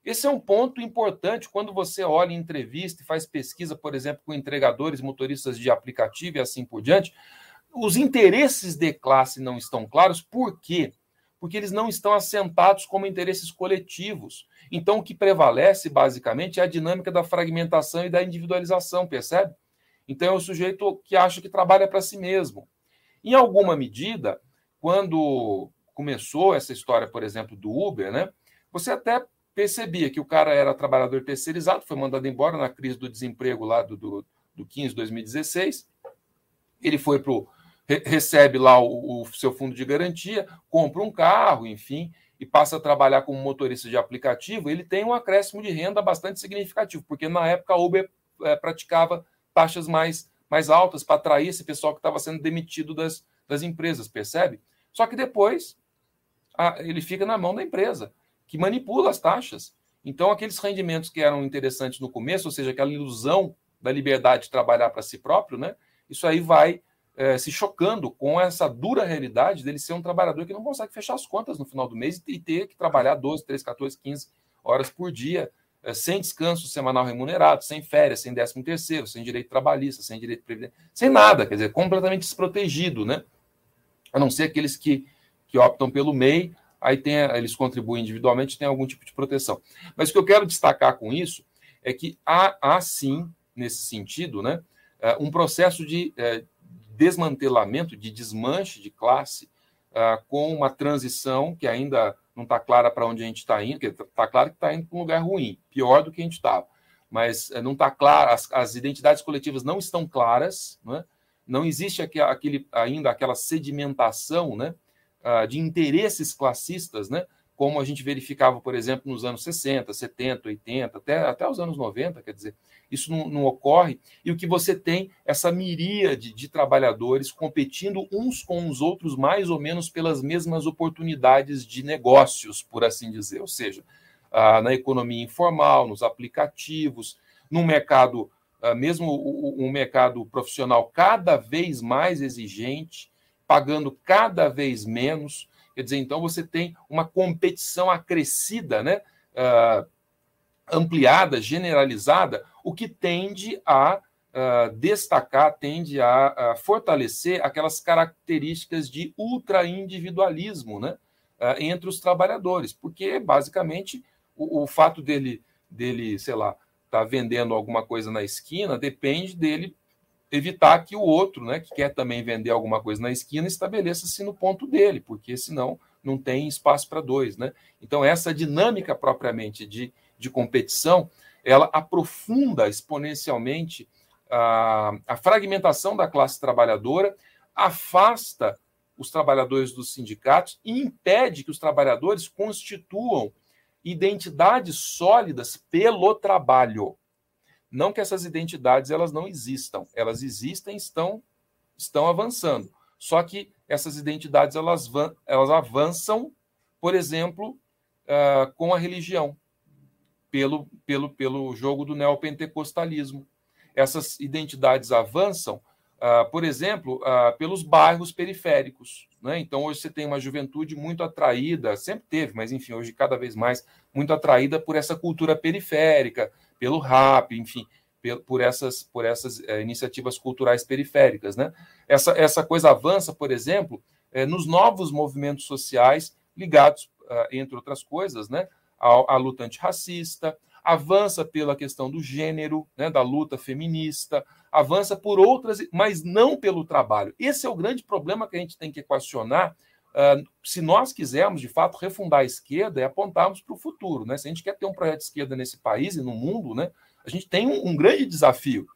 Esse é um ponto importante quando você olha em entrevista e faz pesquisa, por exemplo, com entregadores, motoristas de aplicativo e assim por diante. Os interesses de classe não estão claros, por quê? Porque eles não estão assentados como interesses coletivos. Então, o que prevalece, basicamente, é a dinâmica da fragmentação e da individualização, percebe? Então, é o sujeito que acha que trabalha para si mesmo. Em alguma medida, quando começou essa história, por exemplo, do Uber, né, você até percebia que o cara era trabalhador terceirizado, foi mandado embora na crise do desemprego lá do, do, do 15, 2016. Ele foi para o recebe lá o, o, seu fundo de garantia, compra um carro, enfim, e passa a trabalhar como motorista de aplicativo, ele tem um acréscimo de renda bastante significativo, porque na época a Uber é, praticava taxas mais, mais altas para atrair esse pessoal que estava sendo demitido das, das empresas, percebe? Só que depois a, ele fica na mão da empresa, que manipula as taxas. Então, aqueles rendimentos que eram interessantes no começo, ou seja, aquela ilusão da liberdade de trabalhar para si próprio, né? Isso aí vai é, se chocando com essa dura realidade dele ser um trabalhador que não consegue fechar as contas no final do mês e ter que trabalhar 12, 13, 14, 15 horas por dia, é, sem descanso semanal remunerado, sem férias, sem décimo terceiro, sem direito trabalhista, sem direito previdente, sem nada, quer dizer, completamente desprotegido, né? A não ser aqueles que, que optam pelo MEI, aí tem, eles contribuem individualmente, tem algum tipo de proteção. Mas o que eu quero destacar com isso é que há, há sim, nesse sentido, né, é, um processo de é, desmantelamento, de desmanche de classe, uh, com uma transição que ainda não está clara para onde a gente está indo, está claro que está indo para um lugar ruim, pior do que a gente estava, mas uh, não está claro, as, as, identidades coletivas não estão claras, né? não existe aquele, ainda aquela sedimentação né, uh, de interesses classistas, né? como a gente verificava, por exemplo, nos anos 60, 70, 80, até, até os anos 90, quer dizer, isso não, não ocorre, e o que você tem essa miríade de trabalhadores competindo uns com os outros, mais ou menos pelas mesmas oportunidades de negócios, por assim dizer, ou seja, ah, na economia informal, nos aplicativos, no mercado, ah, mesmo um mercado profissional cada vez mais exigente, pagando cada vez menos. Quer dizer, então você tem uma competição acrescida, né? Uh, ampliada, generalizada, o que tende a uh, destacar, tende a, a, fortalecer aquelas características de ultra-individualismo né, uh, entre os trabalhadores, porque basicamente o, o, fato dele, dele, sei lá, estar tá vendendo alguma coisa na esquina depende dele evitar que o outro, né, que quer também vender alguma coisa na esquina, estabeleça-se no ponto dele, porque senão não tem espaço para dois, né? Então essa dinâmica propriamente de de competição, ela aprofunda exponencialmente a, a fragmentação da classe trabalhadora, afasta os trabalhadores dos sindicatos e impede que os trabalhadores constituam identidades sólidas pelo trabalho. Não que essas identidades elas não existam, elas existem, estão estão avançando. Só que essas identidades elas, elas avançam, por exemplo, uh, com a religião pelo, pelo, pelo jogo do neopentecostalismo. Essas identidades avançam, uh, por exemplo, uh, pelos bairros periféricos. Né? Então, hoje você tem uma juventude muito atraída, sempre teve, mas enfim, hoje cada vez mais, muito atraída por essa cultura periférica, pelo rap, enfim, por essas, por essas uh, iniciativas culturais periféricas. Né? Essa, essa coisa avança, por exemplo, eh, nos novos movimentos sociais ligados, ah, entre outras coisas, né, a, a luta antirracista, avança pela questão do gênero, né, da luta feminista, avança por outras, mas não pelo trabalho. Esse é o grande problema que a gente tem que equacionar uh, se nós quisermos, de fato, refundar a esquerda e apontarmos para o futuro. Né? Se a gente quer ter um projeto de esquerda nesse país e no mundo, né, a gente tem um, um grande desafio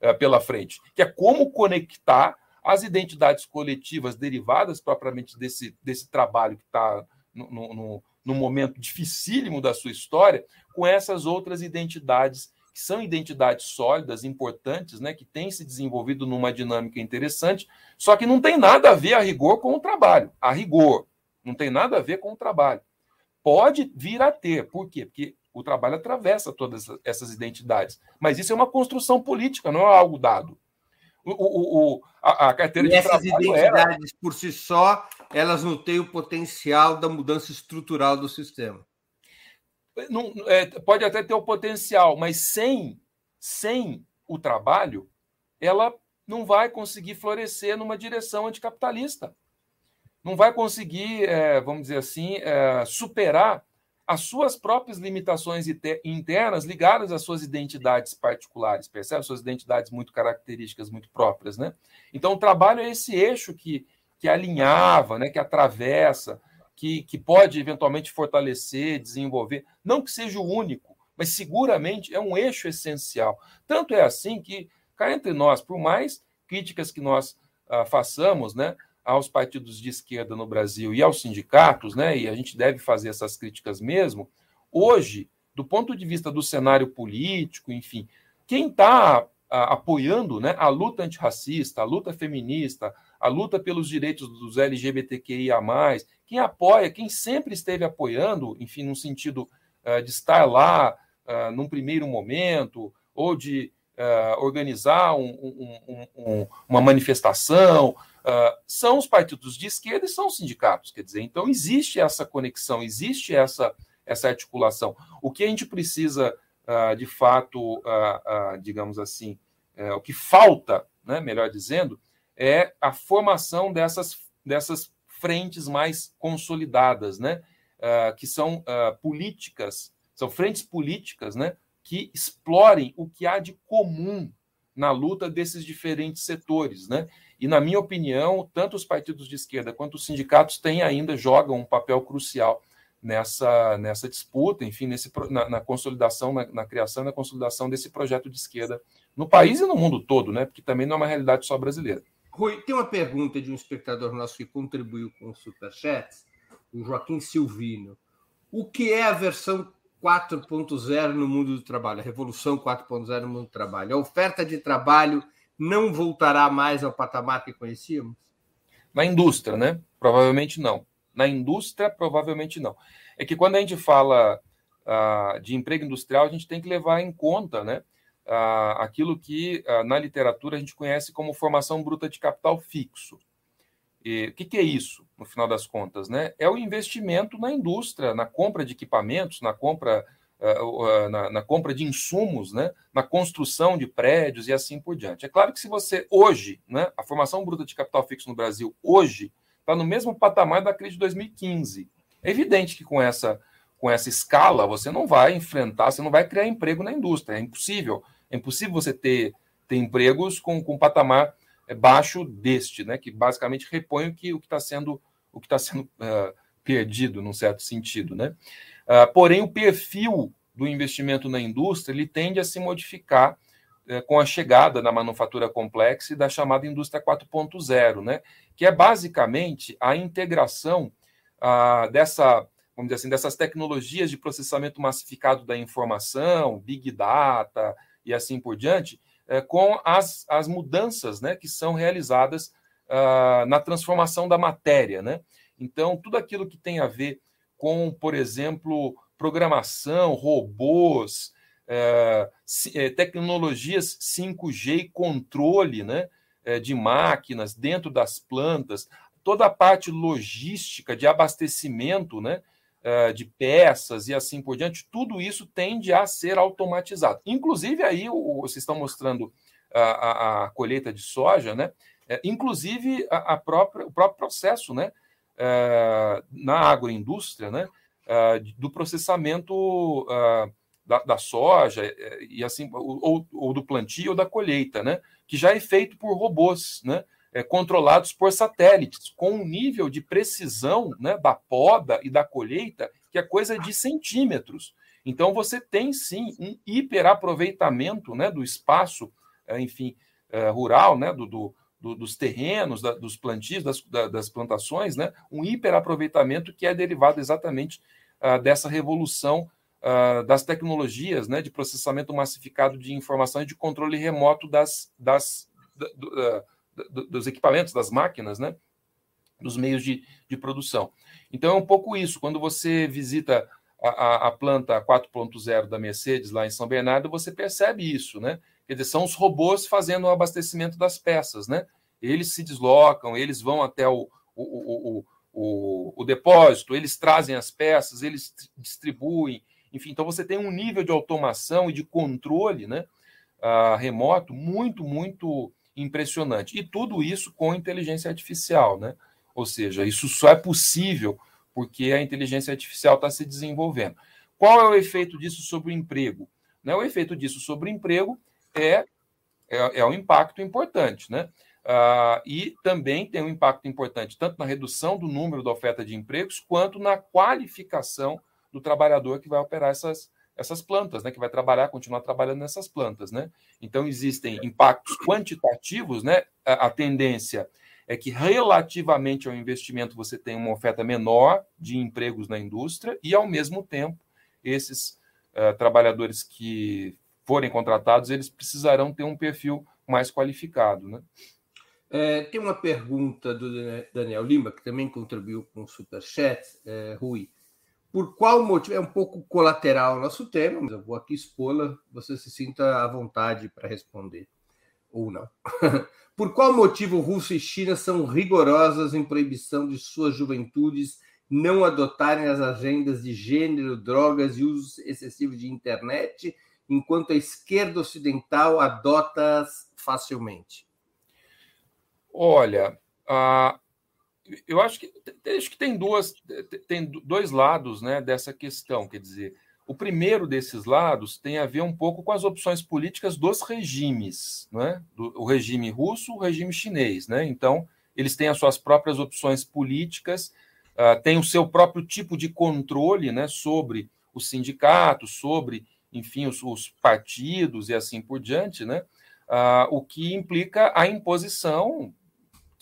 uh, pela frente, que é como conectar as identidades coletivas derivadas propriamente desse, desse trabalho que está no, no num momento dificílimo da sua história, com essas outras identidades que são identidades sólidas, importantes, né, que têm se desenvolvido numa dinâmica interessante, só que não tem nada a ver a rigor com o trabalho. A rigor, não tem nada a ver com o trabalho. Pode vir a ter, por quê? Porque o trabalho atravessa todas essas identidades. Mas isso é uma construção política, não é algo dado. O, o, o a, a, carteira e de essas identidades era... por si só elas não têm o potencial da mudança estrutural do sistema. Não, é, pode até ter o potencial, mas sem, sem o trabalho, ela não vai conseguir florescer numa direção anticapitalista. Não vai conseguir, é, vamos dizer assim, é, superar as suas próprias limitações internas ligadas às suas identidades particulares, percebe? Suas identidades muito características, muito próprias, né? Então, o trabalho é esse eixo que, que alinhava, né, que atravessa, que, que pode eventualmente fortalecer, desenvolver. Não que seja o único, mas seguramente é um eixo essencial. Tanto é assim que, cá entre nós, por mais críticas que nós uh, façamos, né, aos partidos de esquerda no Brasil e aos sindicatos, né, e a gente deve fazer essas críticas mesmo, hoje, do ponto de vista do cenário político, enfim, quem está apoiando né, a luta antirracista, a luta feminista, a luta pelos direitos dos LGBTQIA, quem apoia, quem sempre esteve apoiando, enfim, no sentido uh, de estar lá uh, num primeiro momento, ou de uh, organizar um, um, um, uma manifestação, são os partidos de esquerda e são os sindicatos. Quer dizer, então existe essa conexão, existe essa, essa articulação. O que a gente precisa de fato, digamos assim, o que falta, né, melhor dizendo, é a formação dessas, dessas frentes mais consolidadas, né, que são políticas, são frentes políticas, né, que explorem o que há de comum na luta desses diferentes setores, né? E na minha opinião, tanto os partidos de esquerda quanto os sindicatos têm ainda jogam um papel crucial nessa, nessa disputa, enfim, nesse, na, na consolidação, na, na, criação na consolidação desse projeto de esquerda no país e no mundo todo, né? Porque também não é uma realidade só brasileira. Rui, tem uma pergunta de um espectador nosso que contribuiu com o Superchat, o Joaquim Silvino. O que é a versão 4.0 no mundo do trabalho, a revolução 4.0 no mundo do trabalho? A oferta de trabalho não voltará mais ao patamar que conhecíamos? Na indústria, né? Provavelmente não. Na indústria, provavelmente não. É que quando a gente fala uh, de emprego industrial, a gente tem que levar em conta né, uh, aquilo que uh, na literatura a gente conhece como formação bruta de capital fixo. E, o que, que, é isso, no final das contas? Né? É o investimento na indústria, na compra de equipamentos, na compra, na, na, compra de insumos, né? na construção de prédios e assim por diante. É claro que se você hoje, né, a formação bruta de capital fixo no Brasil hoje está no mesmo patamar da crise de 2015. É evidente que com essa, com essa escala você não vai enfrentar, você não vai criar emprego na indústria. É impossível. É impossível você ter, ter empregos com, com patamar é, baixo deste, né? Que basicamente repõe o que está sendo o que está sendo uh, perdido, num certo sentido, né? Uh, porém, o perfil do investimento na indústria ele tende a se modificar é, com a chegada da manufatura complexa e da chamada indústria 4.0, né? que é basicamente a integração ah, dessa, vamos dizer assim, dessas tecnologias de processamento massificado da informação, big data e assim por diante, é, com as, as mudanças né, que são realizadas ah, na transformação da matéria. Né? Então, tudo aquilo que tem a ver com, por exemplo, programação, robôs, é, é, tecnologias 5G e controle né, é, de máquinas dentro das plantas, toda a parte logística de abastecimento né, de peças e assim por diante, tudo isso tende a ser automatizado. Inclusive, aí vocês estão mostrando a, a, a colheita de soja, né? inclusive a, a, própria, o próprio processo né? na agroindústria, né? do processamento da, da soja é, e assim ou, ou, do plantio ou da colheita, né? Que já é feito por robôs, né? É, controlados por satélites, com um nível de precisão né, da poda e da colheita que é coisa de centímetros. Então você tem sim um hiperaproveitamento né, do espaço, é, enfim, é, rural, né, do, do, do, dos terrenos, da, dos plantios, das, da, das plantações, né, um hiperaproveitamento que é derivado exatamente uh, dessa revolução uh, das tecnologias né, de processamento massificado de informação e de controle remoto das, das, do, dos equipamentos, das máquinas, né, dos meios de, de produção. Então é um pouco isso. Quando você visita a, a, a planta 4.0 da Mercedes lá em São Bernardo, você percebe isso, né? Quer dizer, são os robôs fazendo o abastecimento das peças, né? Eles se deslocam, eles vão até o, o, o, o, o depósito, eles trazem as peças, eles distribuem, enfim, então você tem um nível de automação e de controle né, uh, remoto muito, muito impressionante. E tudo isso com inteligência artificial, né? Ou seja, isso só é possível porque a inteligência artificial está se desenvolvendo. Qual é o efeito disso sobre o emprego? Né? O efeito disso sobre o emprego é, é, é um impacto importante, né? Uh, e também tem um impacto importante tanto na redução do número da oferta de empregos quanto na qualificação do trabalhador que vai operar essas, essas plantas, né, que vai trabalhar, continuar trabalhando nessas plantas, né? Então existem impactos quantitativos, né? A, a tendência é que relativamente ao investimento você tem uma oferta menor de empregos na indústria e, ao mesmo tempo, esses uh, trabalhadores que forem contratados, eles precisarão ter um perfil mais qualificado. Né? É, tem uma pergunta do Daniel Lima, que também contribuiu com o Superchat, é, Rui. Por qual motivo? É um pouco colateral o nosso tema, mas eu vou aqui expô-la, você se sinta à vontade para responder, ou não. Por qual motivo Rússia e China são rigorosas em proibição de suas juventudes não adotarem as agendas de gênero, drogas e uso excessivo de internet enquanto a esquerda ocidental adota-as facilmente? Olha, uh, eu acho que, acho que tem, duas, tem dois lados né, dessa questão. Quer dizer, o primeiro desses lados tem a ver um pouco com as opções políticas dos regimes, né? Do, o regime russo, o regime chinês. Né? Então, eles têm as suas próprias opções políticas, uh, têm o seu próprio tipo de controle né, sobre os sindicatos, sobre enfim, os, os partidos e assim por diante, né? Ah, o que implica a imposição,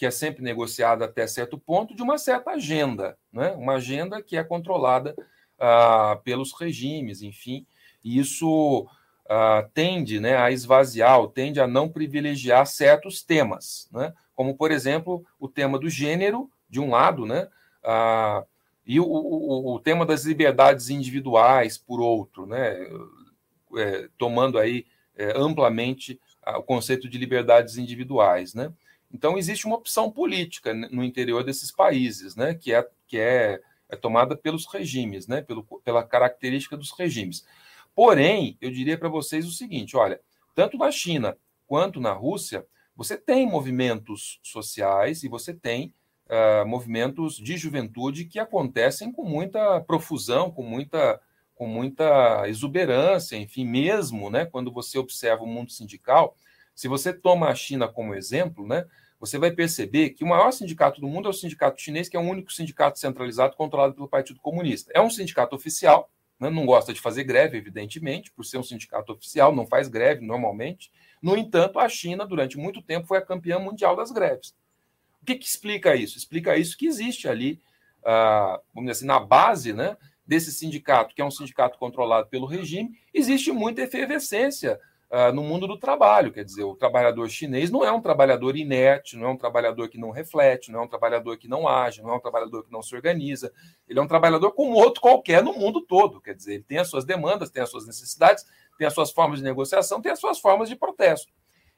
que é sempre negociada até certo ponto, de uma certa agenda, né? uma agenda que é controlada ah, pelos regimes, enfim, e isso ah, tende né, a esvaziar, tende a não privilegiar certos temas, né? como, por exemplo, o tema do gênero, de um lado, né? Ah, e o, o, o, tema das liberdades individuais, por outro, né? é, tomando aí é, amplamente o conceito de liberdades individuais, né? Então existe uma opção política no interior desses países, né? Que é que é, é tomada pelos regimes, né? Pelo, pela característica dos regimes. Porém, eu diria para vocês o seguinte: olha, tanto na China quanto na Rússia, você tem movimentos sociais e você tem uh, movimentos de juventude que acontecem com muita profusão, com muita com muita exuberância, enfim, mesmo né, quando você observa o mundo sindical, se você toma a China como exemplo, né, você vai perceber que o maior sindicato do mundo é o sindicato chinês, que é o único sindicato centralizado controlado pelo Partido Comunista. É um sindicato oficial, né, não gosta de fazer greve, evidentemente, por ser um sindicato oficial, não faz greve normalmente. No entanto, a China, durante muito tempo, foi a campeã mundial das greves. O que, que explica isso? Explica isso que existe ali, ah, vamos dizer assim, na base, né, desse sindicato, que é um sindicato controlado pelo regime, existe muita efervescência uh, no mundo do trabalho. Quer dizer, o trabalhador chinês não é um trabalhador inerte, não é um trabalhador que não reflete, não é um trabalhador que não age, não é um trabalhador que não se organiza. Ele é um trabalhador como outro qualquer no mundo todo. Quer dizer, ele tem as suas demandas, tem as suas necessidades, tem as suas formas de negociação, tem as suas formas de protesto.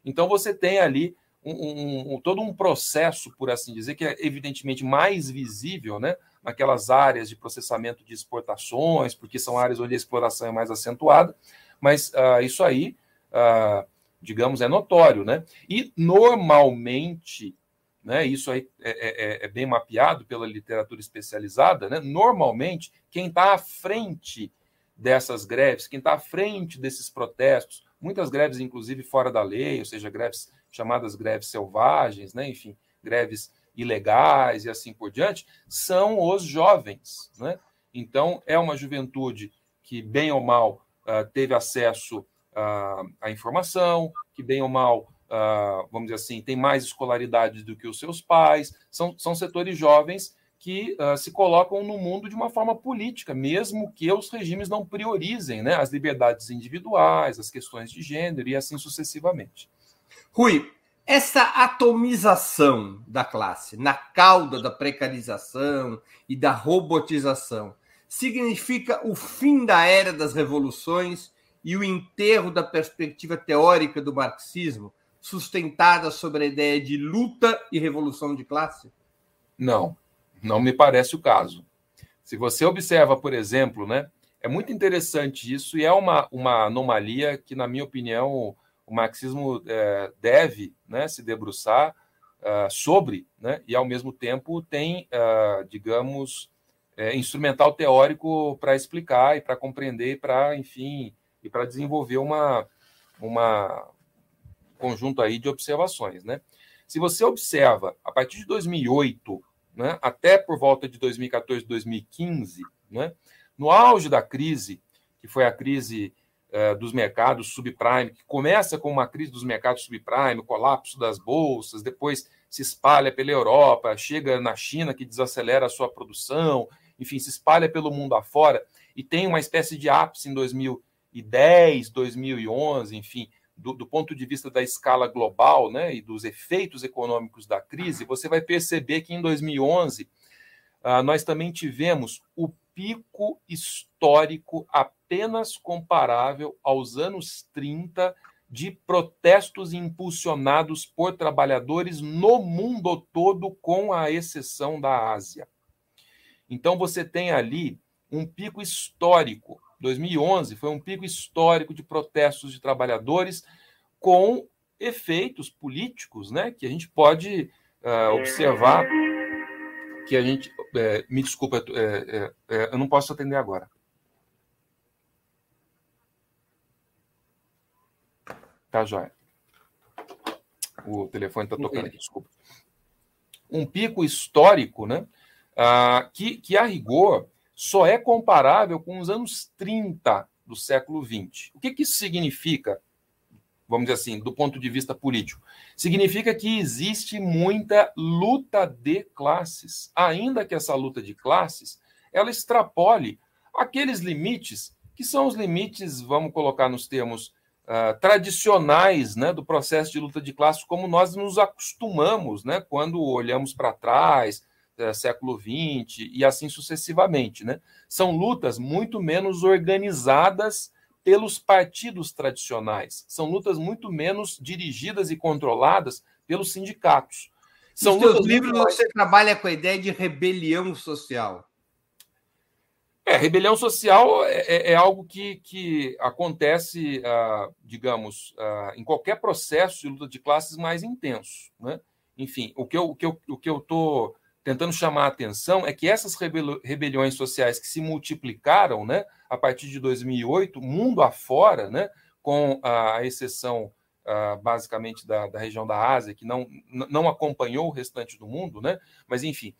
Então você tem ali um, um, um, todo um processo, por assim dizer, que é evidentemente mais visível, né? naquelas áreas de processamento de exportações, porque são áreas onde a exploração é mais acentuada, mas uh, isso aí, uh, digamos, é notório, né? E normalmente, né, isso aí é, é, é bem mapeado pela literatura especializada, né? Normalmente, quem está à frente dessas greves, quem está à frente desses protestos, muitas greves, inclusive, fora da lei, ou seja, greves chamadas greves selvagens, né? enfim, greves ilegais e assim por diante, são os jovens. Né? Então, é uma juventude que, bem ou mal, uh, teve acesso uh, à informação, que, bem ou mal, uh, vamos dizer assim, tem mais escolaridade do que os seus pais. São, são setores jovens que se colocam no mundo de uma forma política, mesmo que os regimes não priorizem né, as liberdades individuais, as questões de gênero e assim sucessivamente. Rui, essa atomização da classe na cauda da precarização e da robotização significa o fim da era das revoluções e o enterro da perspectiva teórica do marxismo, sustentada sobre a ideia de luta e revolução de classe? Não, não me parece o caso. Se você observa, por exemplo, né, é muito interessante isso e é uma, uma anomalia que, na minha opinião, o marxismo é, deve né, se debruçar uh, sobre, né, e ao mesmo tempo tem, uh, digamos, é, instrumental teórico para explicar e para compreender, para, enfim, e para desenvolver uma, uma conjunto aí de observações, né? Se você observa a partir de 2008, né, até por volta de 2014, 2015, né, no auge da crise, que foi a crise eh, dos mercados subprime, que começa com uma crise dos mercados subprime, colapso das bolsas, depois se espalha pela Europa, chega na China, que desacelera a sua produção, enfim, se espalha pelo mundo afora e tem uma espécie de ápice em 2010, 2011, enfim, do, do, ponto de vista da escala global né, e dos efeitos econômicos da crise, você vai perceber que em 2011 ah, nós também tivemos o pico histórico apenas comparável aos anos 30 de protestos impulsionados por trabalhadores no mundo todo, com a exceção da Ásia. Então você tem ali um pico histórico. 2011 foi um pico histórico de protestos de trabalhadores com efeitos políticos, né, que a gente pode uh, observar que a gente. É, me desculpa, é, é, eu não posso atender agora. Tá, joia. O telefone está tocando aqui, desculpa. Um pico histórico, né? Ah, que, que, a rigor, só é comparável com os anos 30 do século XX. O que, que isso significa vamos dizer assim, do ponto de vista político, significa que existe muita luta de classes, ainda que essa luta de classes ela extrapole aqueles limites que são os limites, vamos colocar nos termos uh, tradicionais, né, do processo de luta de classes, como nós nos acostumamos, né, quando olhamos para trás, uh, século XX e assim sucessivamente, né? São lutas muito menos organizadas pelos partidos tradicionais. São lutas muito menos dirigidas e controladas pelos sindicatos. São Nos seus livros mais... você trabalha com a ideia de rebelião social. É, rebelião social é, é, é algo que, que acontece, ah, digamos, ah, em qualquer processo de luta de classes mais intenso. Né? Enfim, o que eu estou o que eu, estou tentando chamar a atenção é que essas rebeliões sociais que se multiplicaram, né, a partir de 2008, mundo afora, né, com a exceção basicamente da, da, região da Ásia, que não, não acompanhou o restante do mundo, né, mas enfim,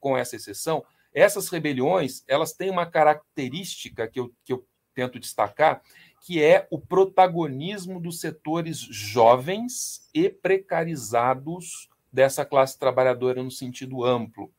com essa exceção, essas rebeliões elas têm uma característica que eu, que eu tento destacar, que é o protagonismo dos setores jovens e precarizados dessa classe trabalhadora no sentido amplo.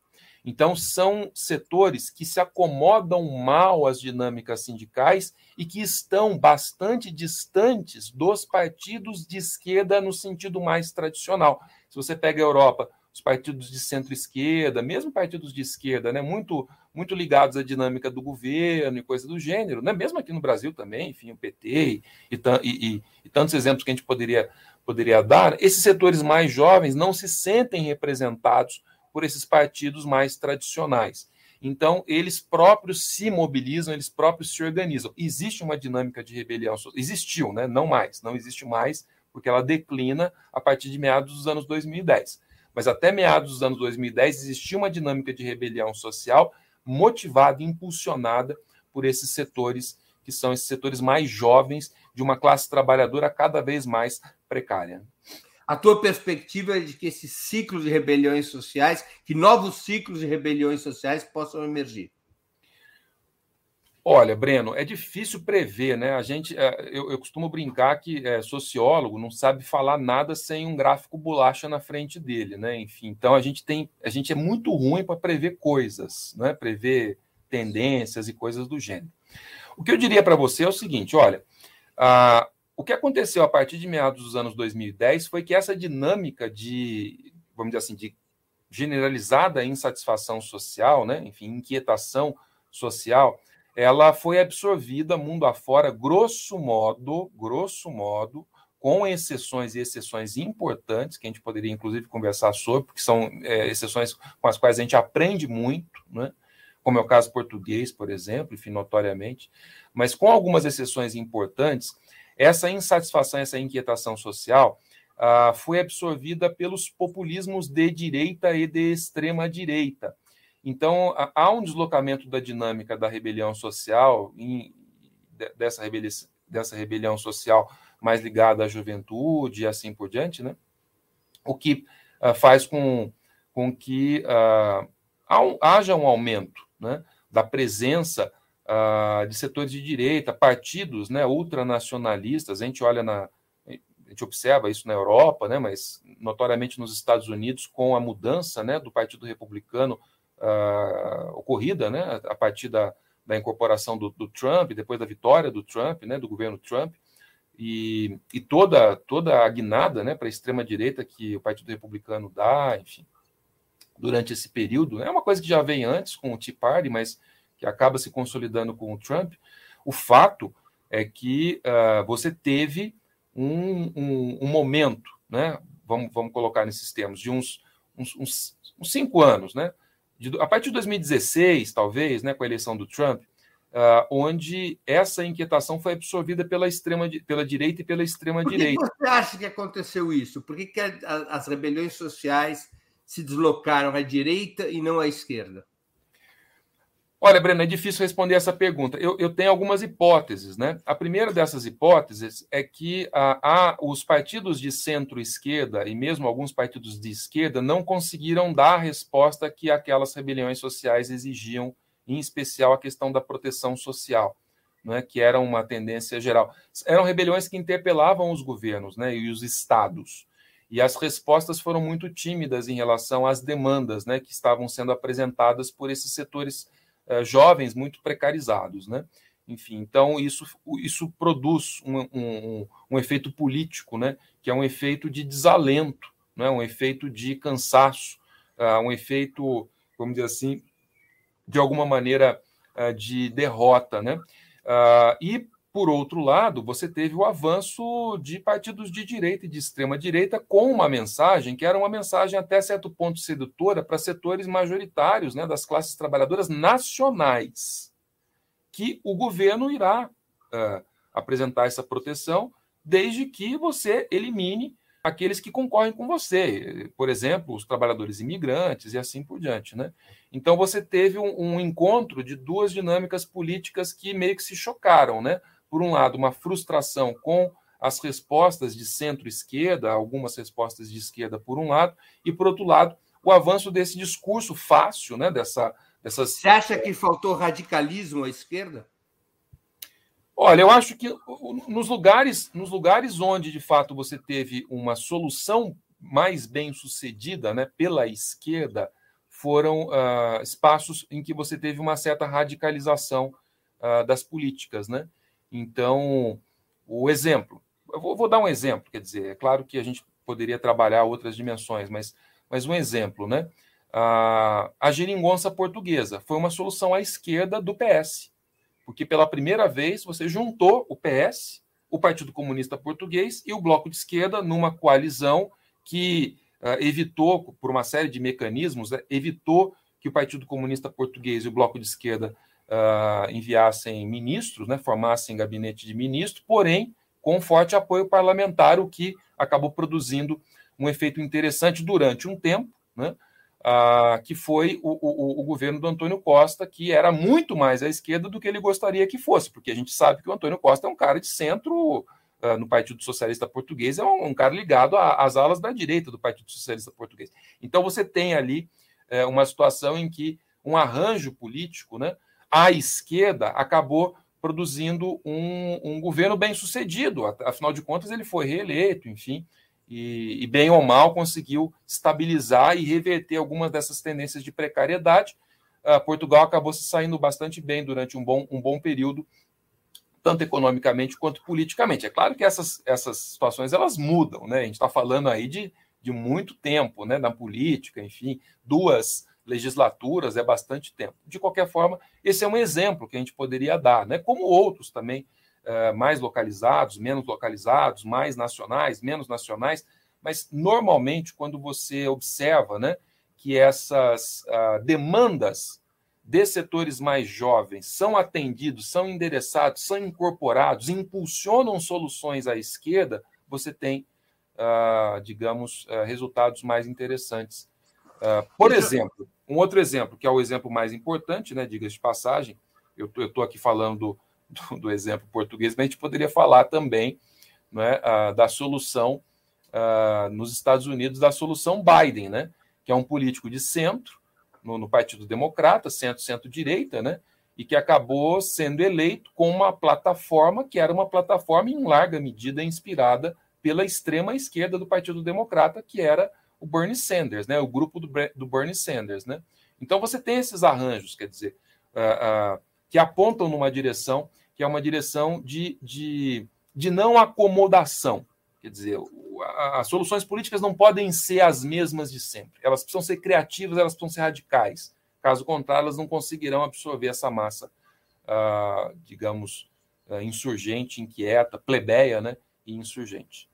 Então, são setores que se acomodam mal às dinâmicas sindicais e que estão bastante distantes dos partidos de esquerda no sentido mais tradicional. Se você pega a Europa, os partidos de centro-esquerda, mesmo partidos de esquerda, né, muito, muito ligados à dinâmica do governo e coisa do gênero, né, mesmo aqui no Brasil também, enfim, o PT e, e, e, e tantos exemplos que a gente poderia, poderia dar, esses setores mais jovens não se sentem representados por esses partidos mais tradicionais. Então, eles próprios se mobilizam, eles próprios se organizam. Existe uma dinâmica de rebelião, existiu, né? não mais, não existe mais, porque ela declina a partir de meados dos anos 2010. Mas até meados dos anos 2010 existia uma dinâmica de rebelião social motivada impulsionada por esses setores, que são esses setores mais jovens, de uma classe trabalhadora cada vez mais precária a tua perspectiva de que esse ciclo de rebeliões sociais, que novos ciclos de rebeliões sociais possam emergir? Olha, Breno, é difícil prever, né? A gente, é, eu, eu costumo brincar que é, sociólogo não sabe falar nada sem um gráfico bolacha na frente dele, né? Enfim, então a gente tem, a gente é muito ruim para prever coisas, né? Prever tendências e coisas do gênero. O que eu diria para você é o seguinte, olha, a, o que aconteceu a partir de meados dos anos 2010 foi que essa dinâmica de, vamos dizer assim, de generalizada insatisfação social, né, enfim, inquietação social, ela foi absorvida mundo afora, grosso modo, grosso modo, com exceções e exceções importantes, que a gente poderia inclusive conversar sobre, porque são é, exceções com as quais a gente aprende muito, né? Como é o caso português, por exemplo, enfim, notoriamente, mas com algumas exceções importantes, essa insatisfação, essa inquietação social ah, foi absorvida pelos populismos de direita e de extrema direita. Então, há um deslocamento da dinâmica da rebelião social, em, dessa, rebelião, dessa rebelião social mais ligada à juventude e assim por diante, né? o que ah, faz com, com que ah, haja um aumento né, da presença uh, de setores de direita, partidos né, ultranacionalistas. A gente olha na. gente observa isso na Europa, né, mas notoriamente nos Estados Unidos, com a mudança né, do Partido Republicano uh, ocorrida né, a partir da, da incorporação do, do, Trump, depois da vitória do Trump, né, do governo Trump, e, e toda, toda a guinada né, para a extrema-direita que o Partido Republicano dá, enfim, durante esse período. É uma coisa que já vem antes com o Tea Party, mas que acaba se consolidando com o Trump. O fato é que uh, você teve um, um, um, momento, né? Vamos, vamos colocar nesses termos, de uns, uns, uns, uns cinco anos, né? De, a partir de 2016, talvez, né, com a eleição do Trump, uh, onde essa inquietação foi absorvida pela extrema pela direita e pela extrema direita. Por que você acha que aconteceu isso? Por que, que a, a, as rebeliões sociais se deslocaram à direita e não à esquerda? Olha, Breno, é difícil responder essa pergunta. Eu, eu tenho algumas hipóteses, né? A primeira dessas hipóteses é que ah, os partidos de centro-esquerda e mesmo alguns partidos de esquerda não conseguiram dar a resposta que aquelas rebeliões sociais exigiam, em especial a questão da proteção social, né? que era uma tendência geral. Eram rebeliões que interpelavam os governos né? e os estados. E as respostas foram muito tímidas em relação às demandas né? que estavam sendo apresentadas por esses setores eh, jovens muito precarizados, né? Enfim, então isso, isso produz um, um, um, efeito político, né? Que é um efeito de desalento, né? Um efeito de cansaço, uh, um efeito, vamos dizer assim, de alguma maneira uh, de derrota, né? Uh, e por outro lado, você teve o avanço de partidos de direita e de extrema direita com uma mensagem que era uma mensagem até certo ponto sedutora para setores majoritários né, das classes trabalhadoras nacionais, que o governo irá uh, apresentar essa proteção desde que você elimine aqueles que concorrem com você, por exemplo, os trabalhadores imigrantes e assim por diante, né? Então você teve um, um encontro de duas dinâmicas políticas que meio que se chocaram, né? Por um lado, uma frustração com as respostas de centro-esquerda, algumas respostas de esquerda, por um lado, e, por outro lado, o avanço desse discurso fácil, né, dessa, dessas... Você acha que faltou radicalismo à esquerda? Olha, eu acho que nos lugares, nos lugares onde, de fato, você teve uma solução mais bem sucedida né, pela esquerda, foram uh, espaços em que você teve uma certa radicalização uh, das políticas, né? Então, o exemplo, eu vou, vou, dar um exemplo, quer dizer, é claro que a gente poderia trabalhar outras dimensões, mas, mas um exemplo, né? A, a geringonça portuguesa foi uma solução à esquerda do PS, porque pela primeira vez você juntou o PS, o Partido Comunista Português e o Bloco de Esquerda numa coalizão que uh, evitou, por uma série de mecanismos, né, evitou que o Partido Comunista Português e o Bloco de Esquerda uh, enviassem ministros, né, formassem gabinete de ministro, porém com forte apoio parlamentar, o que acabou produzindo um efeito interessante durante um tempo, né, uh, que foi o, o, o, governo do Antônio Costa, que era muito mais à esquerda do que ele gostaria que fosse, porque a gente sabe que o Antônio Costa é um cara de centro uh, no Partido Socialista Português, é um, um cara ligado às alas da direita do Partido Socialista Português. Então você tem ali uh, uma situação em que um arranjo político, né, a esquerda acabou produzindo um, um governo bem sucedido. Afinal de contas, ele foi reeleito, enfim, e, e, bem ou mal conseguiu estabilizar e reverter algumas dessas tendências de precariedade. Uh, Portugal acabou se saindo bastante bem durante um bom, um bom período, tanto economicamente quanto politicamente. É claro que essas, essas situações elas mudam, né? A gente está falando aí de, de muito tempo né, na política, enfim, duas legislaturas, é bastante tempo. De qualquer forma, esse é um exemplo que a gente poderia dar, né? como outros também, é, mais localizados, menos localizados, mais nacionais, menos nacionais, mas normalmente, quando você observa né, que essas uh, demandas de setores mais jovens são atendidos, são endereçados, são incorporados, impulsionam soluções à esquerda, você tem, uh, digamos, uh, resultados mais interessantes Uh, por exemplo, um outro exemplo, que é o exemplo mais importante, né, diga-se de passagem, eu estou aqui falando do, do, exemplo português, mas a gente poderia falar também né, uh, da solução uh, nos Estados Unidos, da solução Biden, né, que é um político de centro, no, no Partido Democrata, centro-centro-direita, né, e que acabou sendo eleito com uma plataforma que era uma plataforma em larga medida inspirada pela extrema esquerda do Partido Democrata, que era o Bernie Sanders, né? o grupo do, do Bernie Sanders. Né? Então você tem esses arranjos, quer dizer, uh, uh, que apontam numa direção que é uma direção de, de, de não acomodação. Quer dizer, as soluções políticas não podem ser as mesmas de sempre. Elas precisam ser criativas, elas precisam ser radicais. Caso contrário, elas não conseguirão absorver essa massa, uh, digamos, uh, insurgente, inquieta, plebeia né, e insurgente.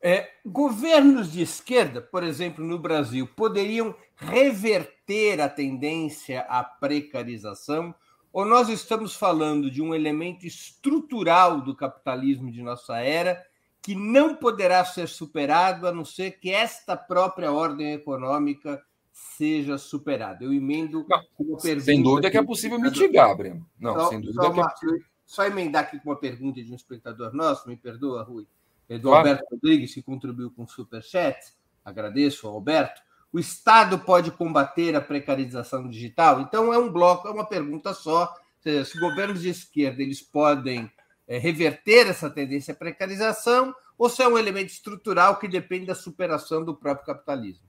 É, governos de esquerda, por exemplo, no Brasil, poderiam reverter a tendência à precarização? Ou nós estamos falando de um elemento estrutural do capitalismo de nossa era que não poderá ser superado a não ser que esta própria ordem econômica seja superada? Eu emendo não, uma pergunta. Sem dúvida que é possível mitigar, Breno. Não, só, sem dúvida só, que é possível. Só emendar aqui com uma pergunta de um espectador nosso, me perdoa, Rui do claro. Alberto Rodrigues, que contribuiu com o Superchat. Agradeço ao Alberto. O Estado pode combater a precarização digital? Então, é um bloco, é uma pergunta só. Seja, se governos de esquerda eles podem é, reverter essa tendência à precarização ou se é um elemento estrutural que depende da superação do próprio capitalismo?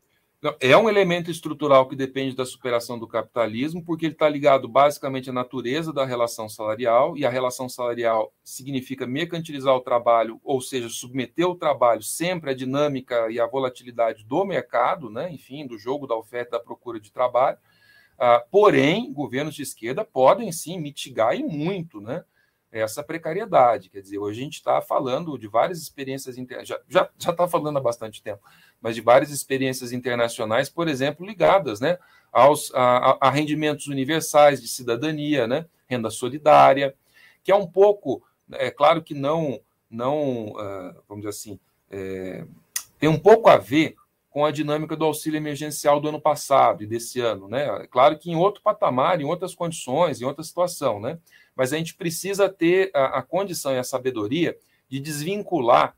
É um elemento estrutural que depende da superação do capitalismo, porque ele está ligado basicamente à natureza da relação salarial, e a relação salarial significa mercantilizar o trabalho, ou seja, submeter o trabalho sempre à dinâmica e à volatilidade do mercado, né? enfim, do jogo da oferta e da procura de trabalho. Ah, porém, governos de esquerda podem sim mitigar e muito, né? essa precariedade. Quer dizer, hoje a gente está falando de várias experiências internacionais, já está já, já falando há bastante tempo, mas de várias experiências internacionais, por exemplo, ligadas né, aos, a, a rendimentos universais de cidadania, né, renda solidária, que é um pouco, é claro que não, não uh, vamos dizer assim, é, tem um pouco a ver com a dinâmica do auxílio emergencial do ano passado e desse ano, né? É claro que em outro patamar, em outras condições, em outra situação, né? Mas a gente precisa ter a, a condição e a sabedoria de desvincular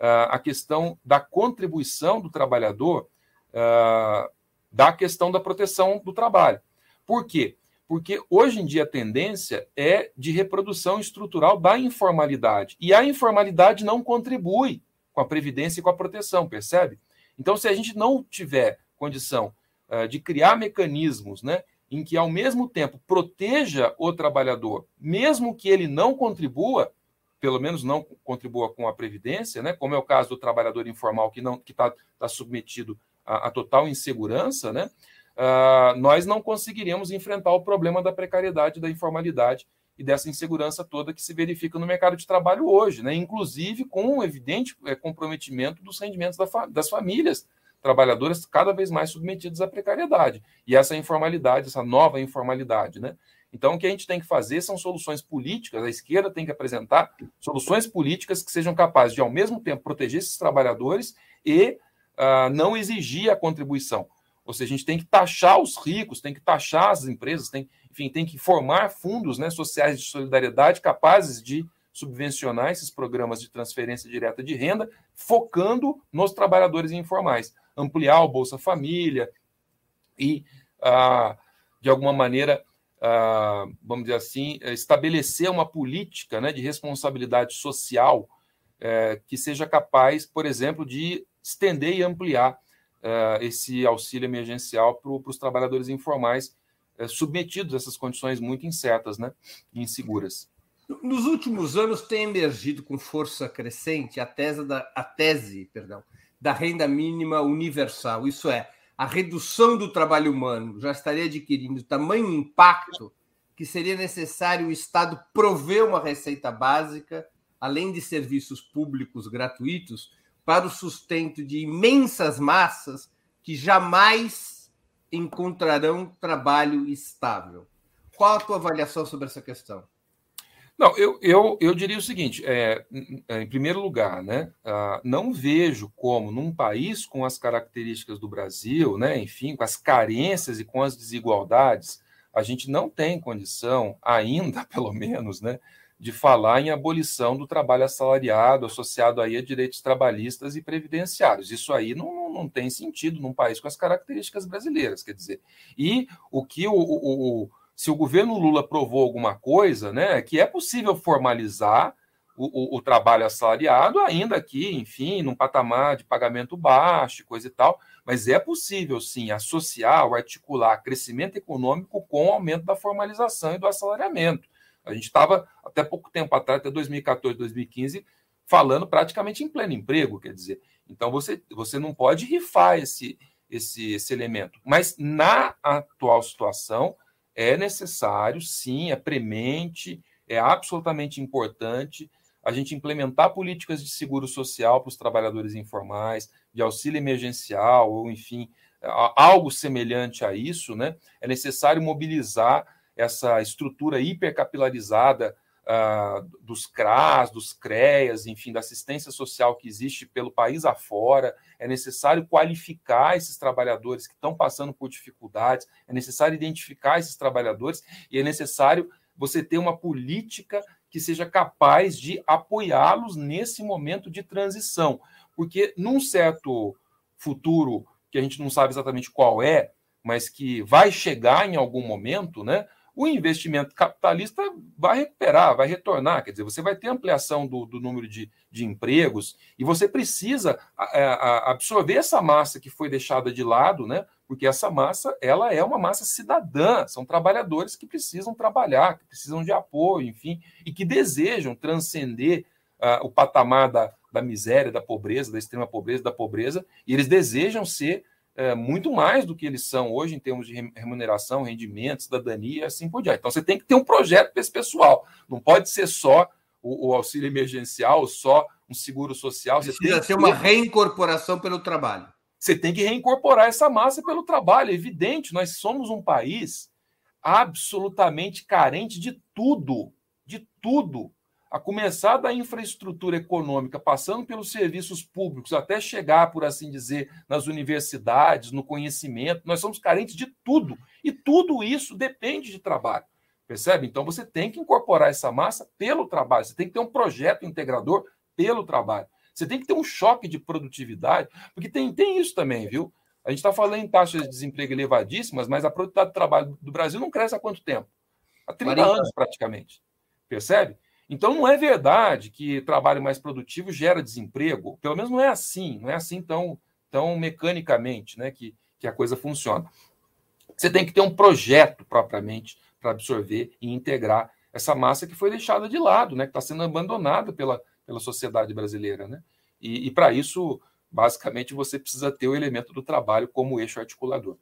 a questão da contribuição do trabalhador uh, da questão da proteção do trabalho. Por quê? Porque hoje em dia a tendência é de reprodução estrutural da informalidade. E a informalidade não contribui com a previdência e com a proteção, percebe? Então, se a gente não tiver condição uh, de criar mecanismos né, em que, ao mesmo tempo, proteja o trabalhador, mesmo que ele não contribua, pelo menos não contribua com a previdência, né? como é o caso do trabalhador informal que não que está tá submetido à, à, total insegurança, né? Uh, nós não conseguiríamos enfrentar o problema da precariedade, da informalidade e dessa insegurança toda que se verifica no mercado de trabalho hoje, né? inclusive com um evidente é, comprometimento dos rendimentos da fa das famílias trabalhadoras cada vez mais submetidas à precariedade. E essa informalidade, essa nova informalidade, né? Então, o que a gente tem que fazer são soluções políticas, a esquerda tem que apresentar soluções políticas que sejam capazes de, ao mesmo tempo, proteger esses trabalhadores e uh, não exigir a contribuição. Ou seja, a gente tem que taxar os ricos, tem que taxar as empresas, tem, enfim, tem que formar fundos né, sociais de solidariedade capazes de subvencionar esses programas de transferência direta de renda, focando nos trabalhadores informais, ampliar o Bolsa Família e, uh, de alguma maneira, uh, vamos dizer assim, eh, estabelecer uma política né, de responsabilidade social uh, que seja capaz, por exemplo, de estender e ampliar uh, esse auxílio emergencial para os trabalhadores informais eh, submetidos a essas condições muito incertas né, e inseguras. Nos últimos anos tem emergido com força crescente a tese da, a tese, perdão, da renda mínima universal. Isso é, a redução do trabalho humano já estaria adquirindo tamanho impacto que seria necessário o Estado prover uma receita básica, além de serviços públicos gratuitos, para o sustento de imensas massas que jamais encontrarão trabalho estável. Qual a tua avaliação sobre essa questão? Não, eu, eu, eu diria o seguinte: é, em primeiro lugar, né, uh, não vejo como, num país com as características do Brasil, né, enfim, com as carências e com as desigualdades, a gente não tem condição, ainda, pelo menos, né, de falar em abolição do trabalho assalariado associado aí a direitos trabalhistas e previdenciários. Isso aí não, não, não tem sentido num país com as características brasileiras, quer dizer. E o que o, o, o se o governo Lula provou alguma coisa, né, que é possível formalizar o, o, o, trabalho assalariado, ainda que, enfim, num patamar de pagamento baixo, coisa e tal, mas é possível, sim, associar ou articular crescimento econômico com o aumento da formalização e do assalariamento. A gente estava, até pouco tempo atrás, até 2014, 2015, falando praticamente em pleno emprego, quer dizer. Então, você, você não pode rifar esse, esse, esse elemento. Mas, na atual situação, é necessário, sim, é premente, é absolutamente importante a gente implementar políticas de seguro social para os trabalhadores informais, de auxílio emergencial, ou enfim, algo semelhante a isso, né? É necessário mobilizar essa estrutura hipercapilarizada uh, dos CRAS, dos CREAS, enfim, da assistência social que existe pelo país afora. É necessário qualificar esses trabalhadores que estão passando por dificuldades, é necessário identificar esses trabalhadores e é necessário você ter uma política que seja capaz de apoiá-los nesse momento de transição. Porque num certo futuro, que a gente não sabe exatamente qual é, mas que vai chegar em algum momento, né? O investimento capitalista vai recuperar, vai retornar, quer dizer, você vai ter ampliação do, do número de, de empregos e você precisa é, absorver essa massa que foi deixada de lado, né? porque essa massa ela é uma massa cidadã, são trabalhadores que precisam trabalhar, que precisam de apoio, enfim, e que desejam transcender uh, o patamar da, da miséria, da pobreza, da extrema pobreza, da pobreza, e eles desejam ser uh, muito mais do que eles são hoje em termos de remuneração, rendimento, cidadania e assim por diante. Então você tem que ter um projeto para esse pessoal, não pode ser só o, o auxílio emergencial, só um seguro social. Você Precisa ter uma reincorporação pelo trabalho. Você tem que reincorporar essa massa pelo trabalho. É evidente, nós somos um país absolutamente carente de tudo, de tudo. A começar da infraestrutura econômica, passando pelos serviços públicos, até chegar, por assim dizer, nas universidades, no conhecimento, nós somos carentes de tudo. E tudo isso depende de trabalho. Percebe? Então você tem que incorporar essa massa pelo trabalho, você tem que ter um projeto integrador pelo trabalho. Você tem que ter um choque de produtividade, porque tem, tem isso também, viu? A gente está falando em taxas de desemprego elevadíssimas, mas a produtividade do trabalho do Brasil não cresce há quanto tempo? Há 30 40. anos, praticamente. Percebe? Então, não é verdade que trabalho mais produtivo gera desemprego. Pelo menos não é assim, não é assim tão, tão mecanicamente né, que, que a coisa funciona. Você tem que ter um projeto propriamente para absorver e integrar essa massa que foi deixada de lado, né, que está sendo abandonada pela, pela sociedade brasileira. Né? E, e para isso, basicamente, você precisa ter o elemento do trabalho como eixo articulador.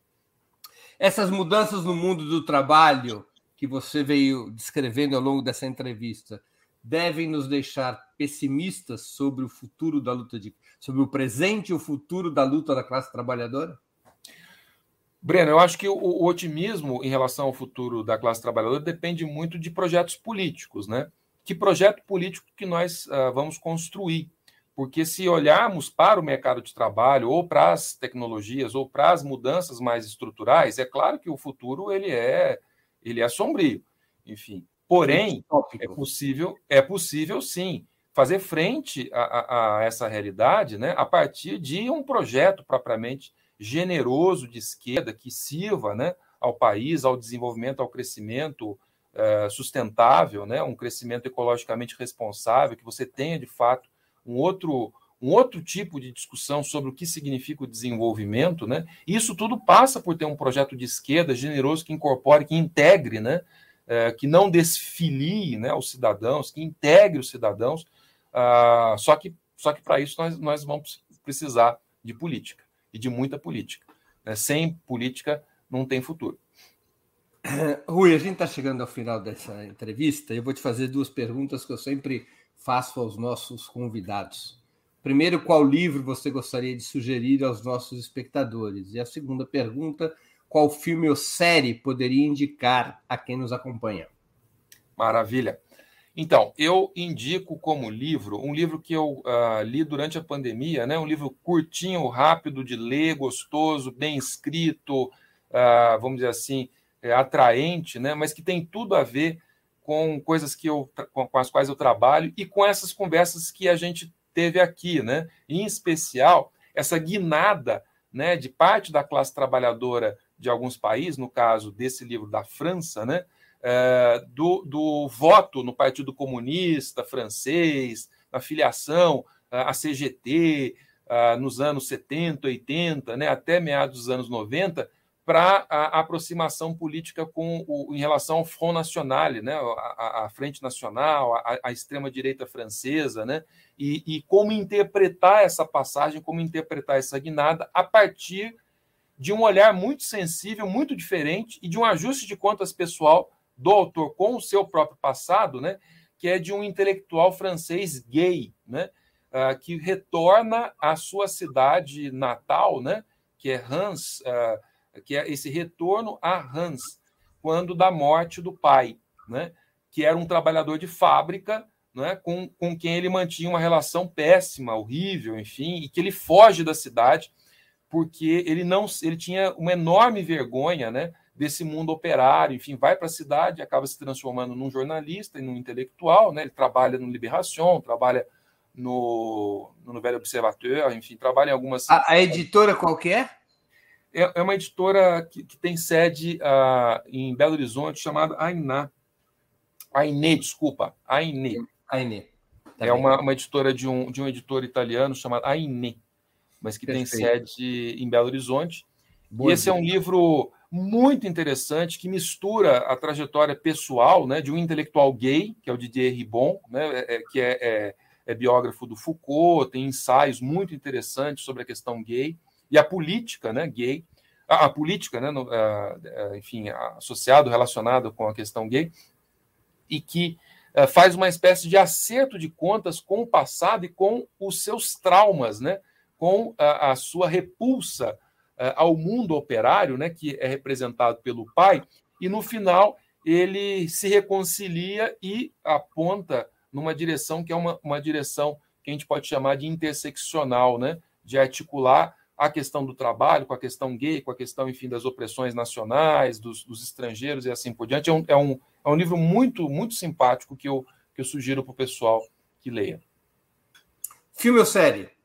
Essas mudanças no mundo do trabalho que você veio descrevendo ao longo dessa entrevista devem nos deixar pessimistas sobre o futuro da luta de sobre o presente e o futuro da luta da classe trabalhadora? Breno, eu acho que o, o otimismo em relação ao futuro da classe trabalhadora depende muito de projetos políticos, né? que projeto político que nós uh, vamos construir. Porque se olharmos para o mercado de trabalho, ou para as tecnologias, ou para as mudanças mais estruturais, é claro que o futuro ele é, ele é sombrio. Enfim, porém, é possível, é possível sim fazer frente a, a, a, essa realidade né, a partir de um projeto propriamente generoso de esquerda que sirva né, ao país, ao desenvolvimento, ao crescimento é, sustentável, né, um crescimento ecologicamente responsável, que você tenha de fato um outro um outro tipo de discussão sobre o que significa o desenvolvimento, né? Isso tudo passa por ter um projeto de esquerda generoso que incorpore, que integre, né? É, que não desfilie, né, os cidadãos, que integre os cidadãos. Ah, só que só que para isso nós, nós vamos precisar de política e de muita política. Né? Sem política não tem futuro. Rui, a gente está chegando ao final dessa entrevista. Eu vou te fazer duas perguntas que eu sempre faço aos nossos convidados. Primeiro, qual livro você gostaria de sugerir aos nossos espectadores? E a segunda pergunta, qual filme ou série poderia indicar a quem nos acompanha? Maravilha. Então, eu indico como livro um livro que eu uh, li durante a pandemia, né? um livro curtinho, rápido de ler, gostoso, bem escrito, uh, vamos dizer assim, é, atraente, né? mas que tem tudo a ver com coisas que eu, com, as quais eu trabalho e com essas conversas que a gente teve aqui, né? em especial essa guinada né, de parte da classe trabalhadora de alguns países, no caso desse livro da França, né, é, do, do voto no Partido Comunista francês, na filiação à CGT, nos anos 70, 80, né, até meados dos anos 90, para a, aproximação política com o, em relação ao Front National, né, a, a Frente Nacional, a, a extrema-direita francesa, né, e, e, como interpretar essa passagem, como interpretar essa guinada a partir de um olhar muito sensível, muito diferente, e de um ajuste de contas pessoal do autor com o seu próprio passado, né, que é de um intelectual francês gay, né, uh, que retorna à sua cidade natal, né, que é Hans, uh, que é esse retorno a Hans, quando da morte do pai, né? que era um trabalhador de fábrica, né? com, com quem ele mantinha uma relação péssima, horrível, enfim, e que ele foge da cidade porque ele não ele tinha uma enorme vergonha né? desse mundo operário, enfim, vai para a cidade, acaba se transformando num jornalista e num intelectual, né? ele trabalha no Libération, trabalha no, no Nouvelle Observateur, enfim, trabalha em algumas... A, a editora qual que é? é, é uma editora que, que tem sede uh, em Belo Horizonte, chamada Ainá. Ainê, desculpa. Ainê. Ainê. Tá é uma, uma, editora de um, de um editor italiano chamado Ainê, mas que Perfeito. tem sede em Belo Horizonte. Boa e esse é um livro muito interessante que mistura a trajetória pessoal né, de um intelectual gay, que é o Didier Ribon, né, é, é que é, é, é biógrafo do Foucault, tem ensaios muito interessantes sobre a questão gay, e a política né, gay, a, a política, né, no, a, a, enfim, associado, relacionado com a questão gay, e que a, faz uma espécie de acerto de contas com o passado e com os seus traumas, né, com a, sua repulsa ao mundo operário, né, que é representado pelo pai, e no final ele se reconcilia e aponta numa direção que é uma, uma direção que a gente pode chamar de interseccional, né, de articular a questão do trabalho, com a questão gay, com a questão, enfim, das opressões nacionais, dos, dos estrangeiros e assim por diante. É um, é um, é um livro muito, muito simpático que eu, que eu sugiro para o pessoal que leia. Filme ou série?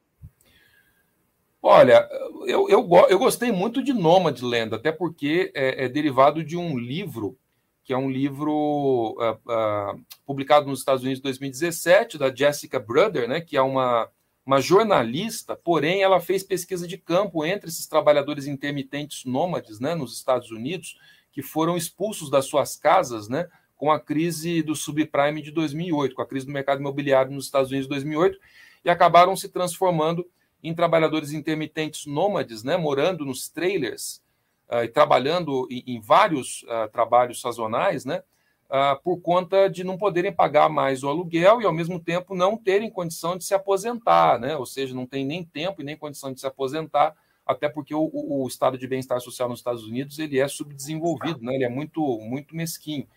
Olha, eu, eu, eu gostei muito de Nomadland, até porque é, é derivado de um livro, que é um livro uh, uh, publicado nos Estados Unidos em 2017, da Jessica Brother, né, que é uma uma jornalista, porém, ela fez pesquisa de campo entre esses trabalhadores intermitentes nômades né, nos Estados Unidos, que foram expulsos das suas casas né, com a crise do subprime de 2008, com a crise do mercado imobiliário nos Estados Unidos de 2008, e acabaram se transformando em trabalhadores intermitentes nômades, né, morando nos trailers uh, e trabalhando em, em vários uh, trabalhos sazonais, né, uh, por conta de não poderem pagar mais o aluguel e, ao mesmo tempo, não terem condição de se aposentar, né? ou seja, não tem nem tempo e nem condição de se aposentar, até porque o, o estado de bem-estar social nos Estados Unidos ele é subdesenvolvido, né? ele é muito, muito mesquinho.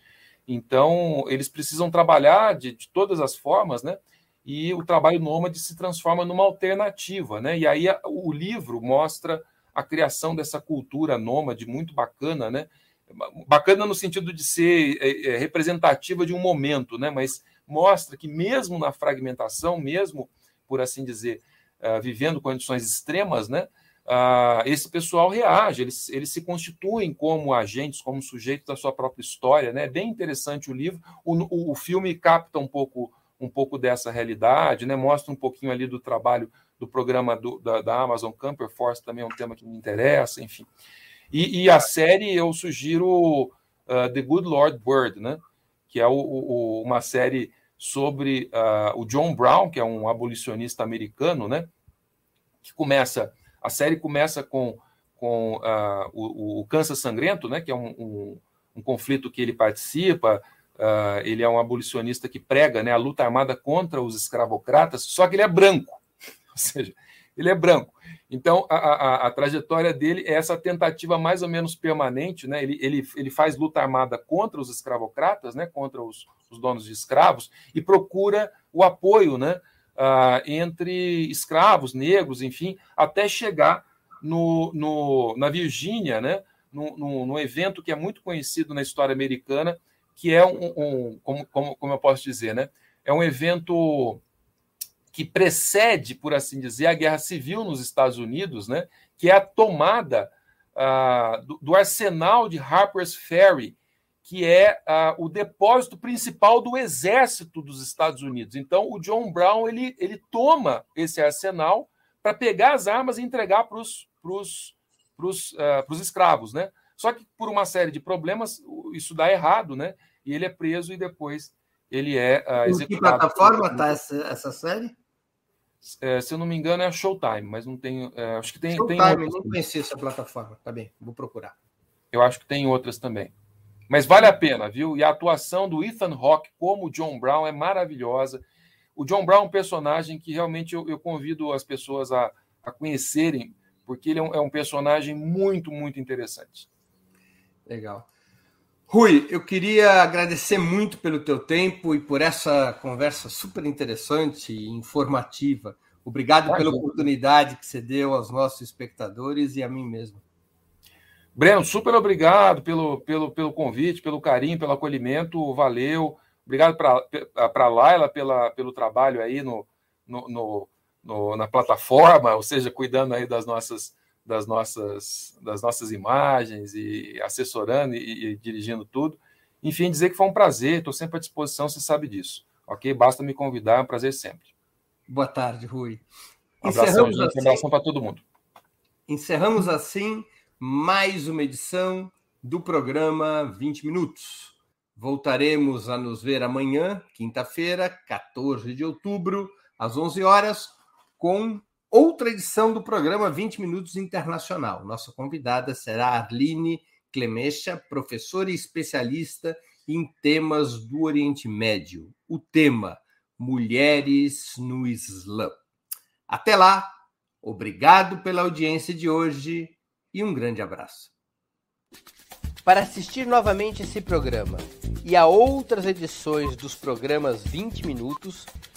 Então, eles precisam trabalhar de, de todas as formas, né? E o trabalho nômade se transforma numa alternativa. Né? E aí o livro mostra a criação dessa cultura nômade muito bacana, né? bacana no sentido de ser é, é, representativa de um momento, né? mas mostra que mesmo na fragmentação, mesmo, por assim dizer, uh, vivendo condições extremas, né? Uh, esse pessoal reage, eles, eles se constituem como agentes, como sujeitos da sua própria história. Né? É bem interessante o livro. O, o, o filme capta um pouco, um pouco dessa realidade, né? mostra um pouquinho ali do trabalho do programa do, da, da Amazon Camper Force, também é um tema que me interessa, enfim. E, e a série eu sugiro uh, The Good Lord Bird, né? que é o, o, uma série sobre uh, o John Brown, que é um abolicionista americano, né? que começa, a série começa com, com uh, o, o Sangrento, né? que é um, um, um conflito que ele participa, Uh, ele é um abolicionista que prega né, a luta armada contra os escravocratas, só que ele é branco, ou seja, ele é branco. Então, a, a, a, trajetória dele é essa tentativa mais ou menos permanente, né? Ele, ele, ele faz luta armada contra os escravocratas, né? Contra os, os donos de escravos e procura o apoio, né? Uh, entre escravos, negros, enfim, até chegar no, no, na Virgínia, né? No, evento que é muito conhecido na história americana, que é um, um como, como, como eu posso dizer, né? É um evento que precede, por assim dizer, a guerra civil nos Estados Unidos, né, que é a tomada uh, do, do, arsenal de Harper's Ferry, que é uh, o depósito principal do exército dos Estados Unidos. Então, o John Brown ele, ele toma esse arsenal para pegar as armas e entregar para os uh, escravos. Né? Só que, por uma série de problemas, isso dá errado, né? e ele é preso e depois ele é uh, executado. Em que plataforma está essa, essa série? É, se eu não me engano, é a Showtime, mas não tenho. É, acho que tem. Showtime, tem outras... não conheci essa plataforma. Tá bem, vou procurar. Eu acho que tem outras também. Mas vale a pena, viu? E a atuação do Ethan Hawke como John Brown é maravilhosa. O John Brown é um personagem que realmente eu, eu convido as pessoas a, a conhecerem, porque ele é um, é um, personagem muito, muito interessante. Legal. Rui, eu queria agradecer muito pelo teu tempo e por essa conversa super interessante e informativa. Obrigado pela oportunidade que você deu aos nossos espectadores e a mim mesmo. Breno, super obrigado pelo, pelo, pelo convite, pelo carinho, pelo acolhimento, valeu. Obrigado para a Laila pela, pelo trabalho aí no, no, no, no, na plataforma, ou seja, cuidando aí das nossas, das nossas, das nossas imagens e assessorando e, e dirigindo tudo. Enfim, dizer que foi um prazer, estou sempre à disposição, você sabe disso. Ok? Basta me convidar, é um prazer sempre. Boa tarde, Rui. Um abração, gente, assim, um abração para todo mundo. Encerramos assim mais uma edição do programa 20 Minutos. Voltaremos a nos ver amanhã, quinta-feira, 14 de outubro, às 11 horas, com outra edição do programa 20 Minutos Internacional. Nossa convidada será Arline Clemecha, professora e especialista em temas do Oriente Médio. O tema: Mulheres no Islã. Até lá, obrigado pela audiência de hoje e um grande abraço. Para assistir novamente esse programa e a outras edições dos programas 20 Minutos,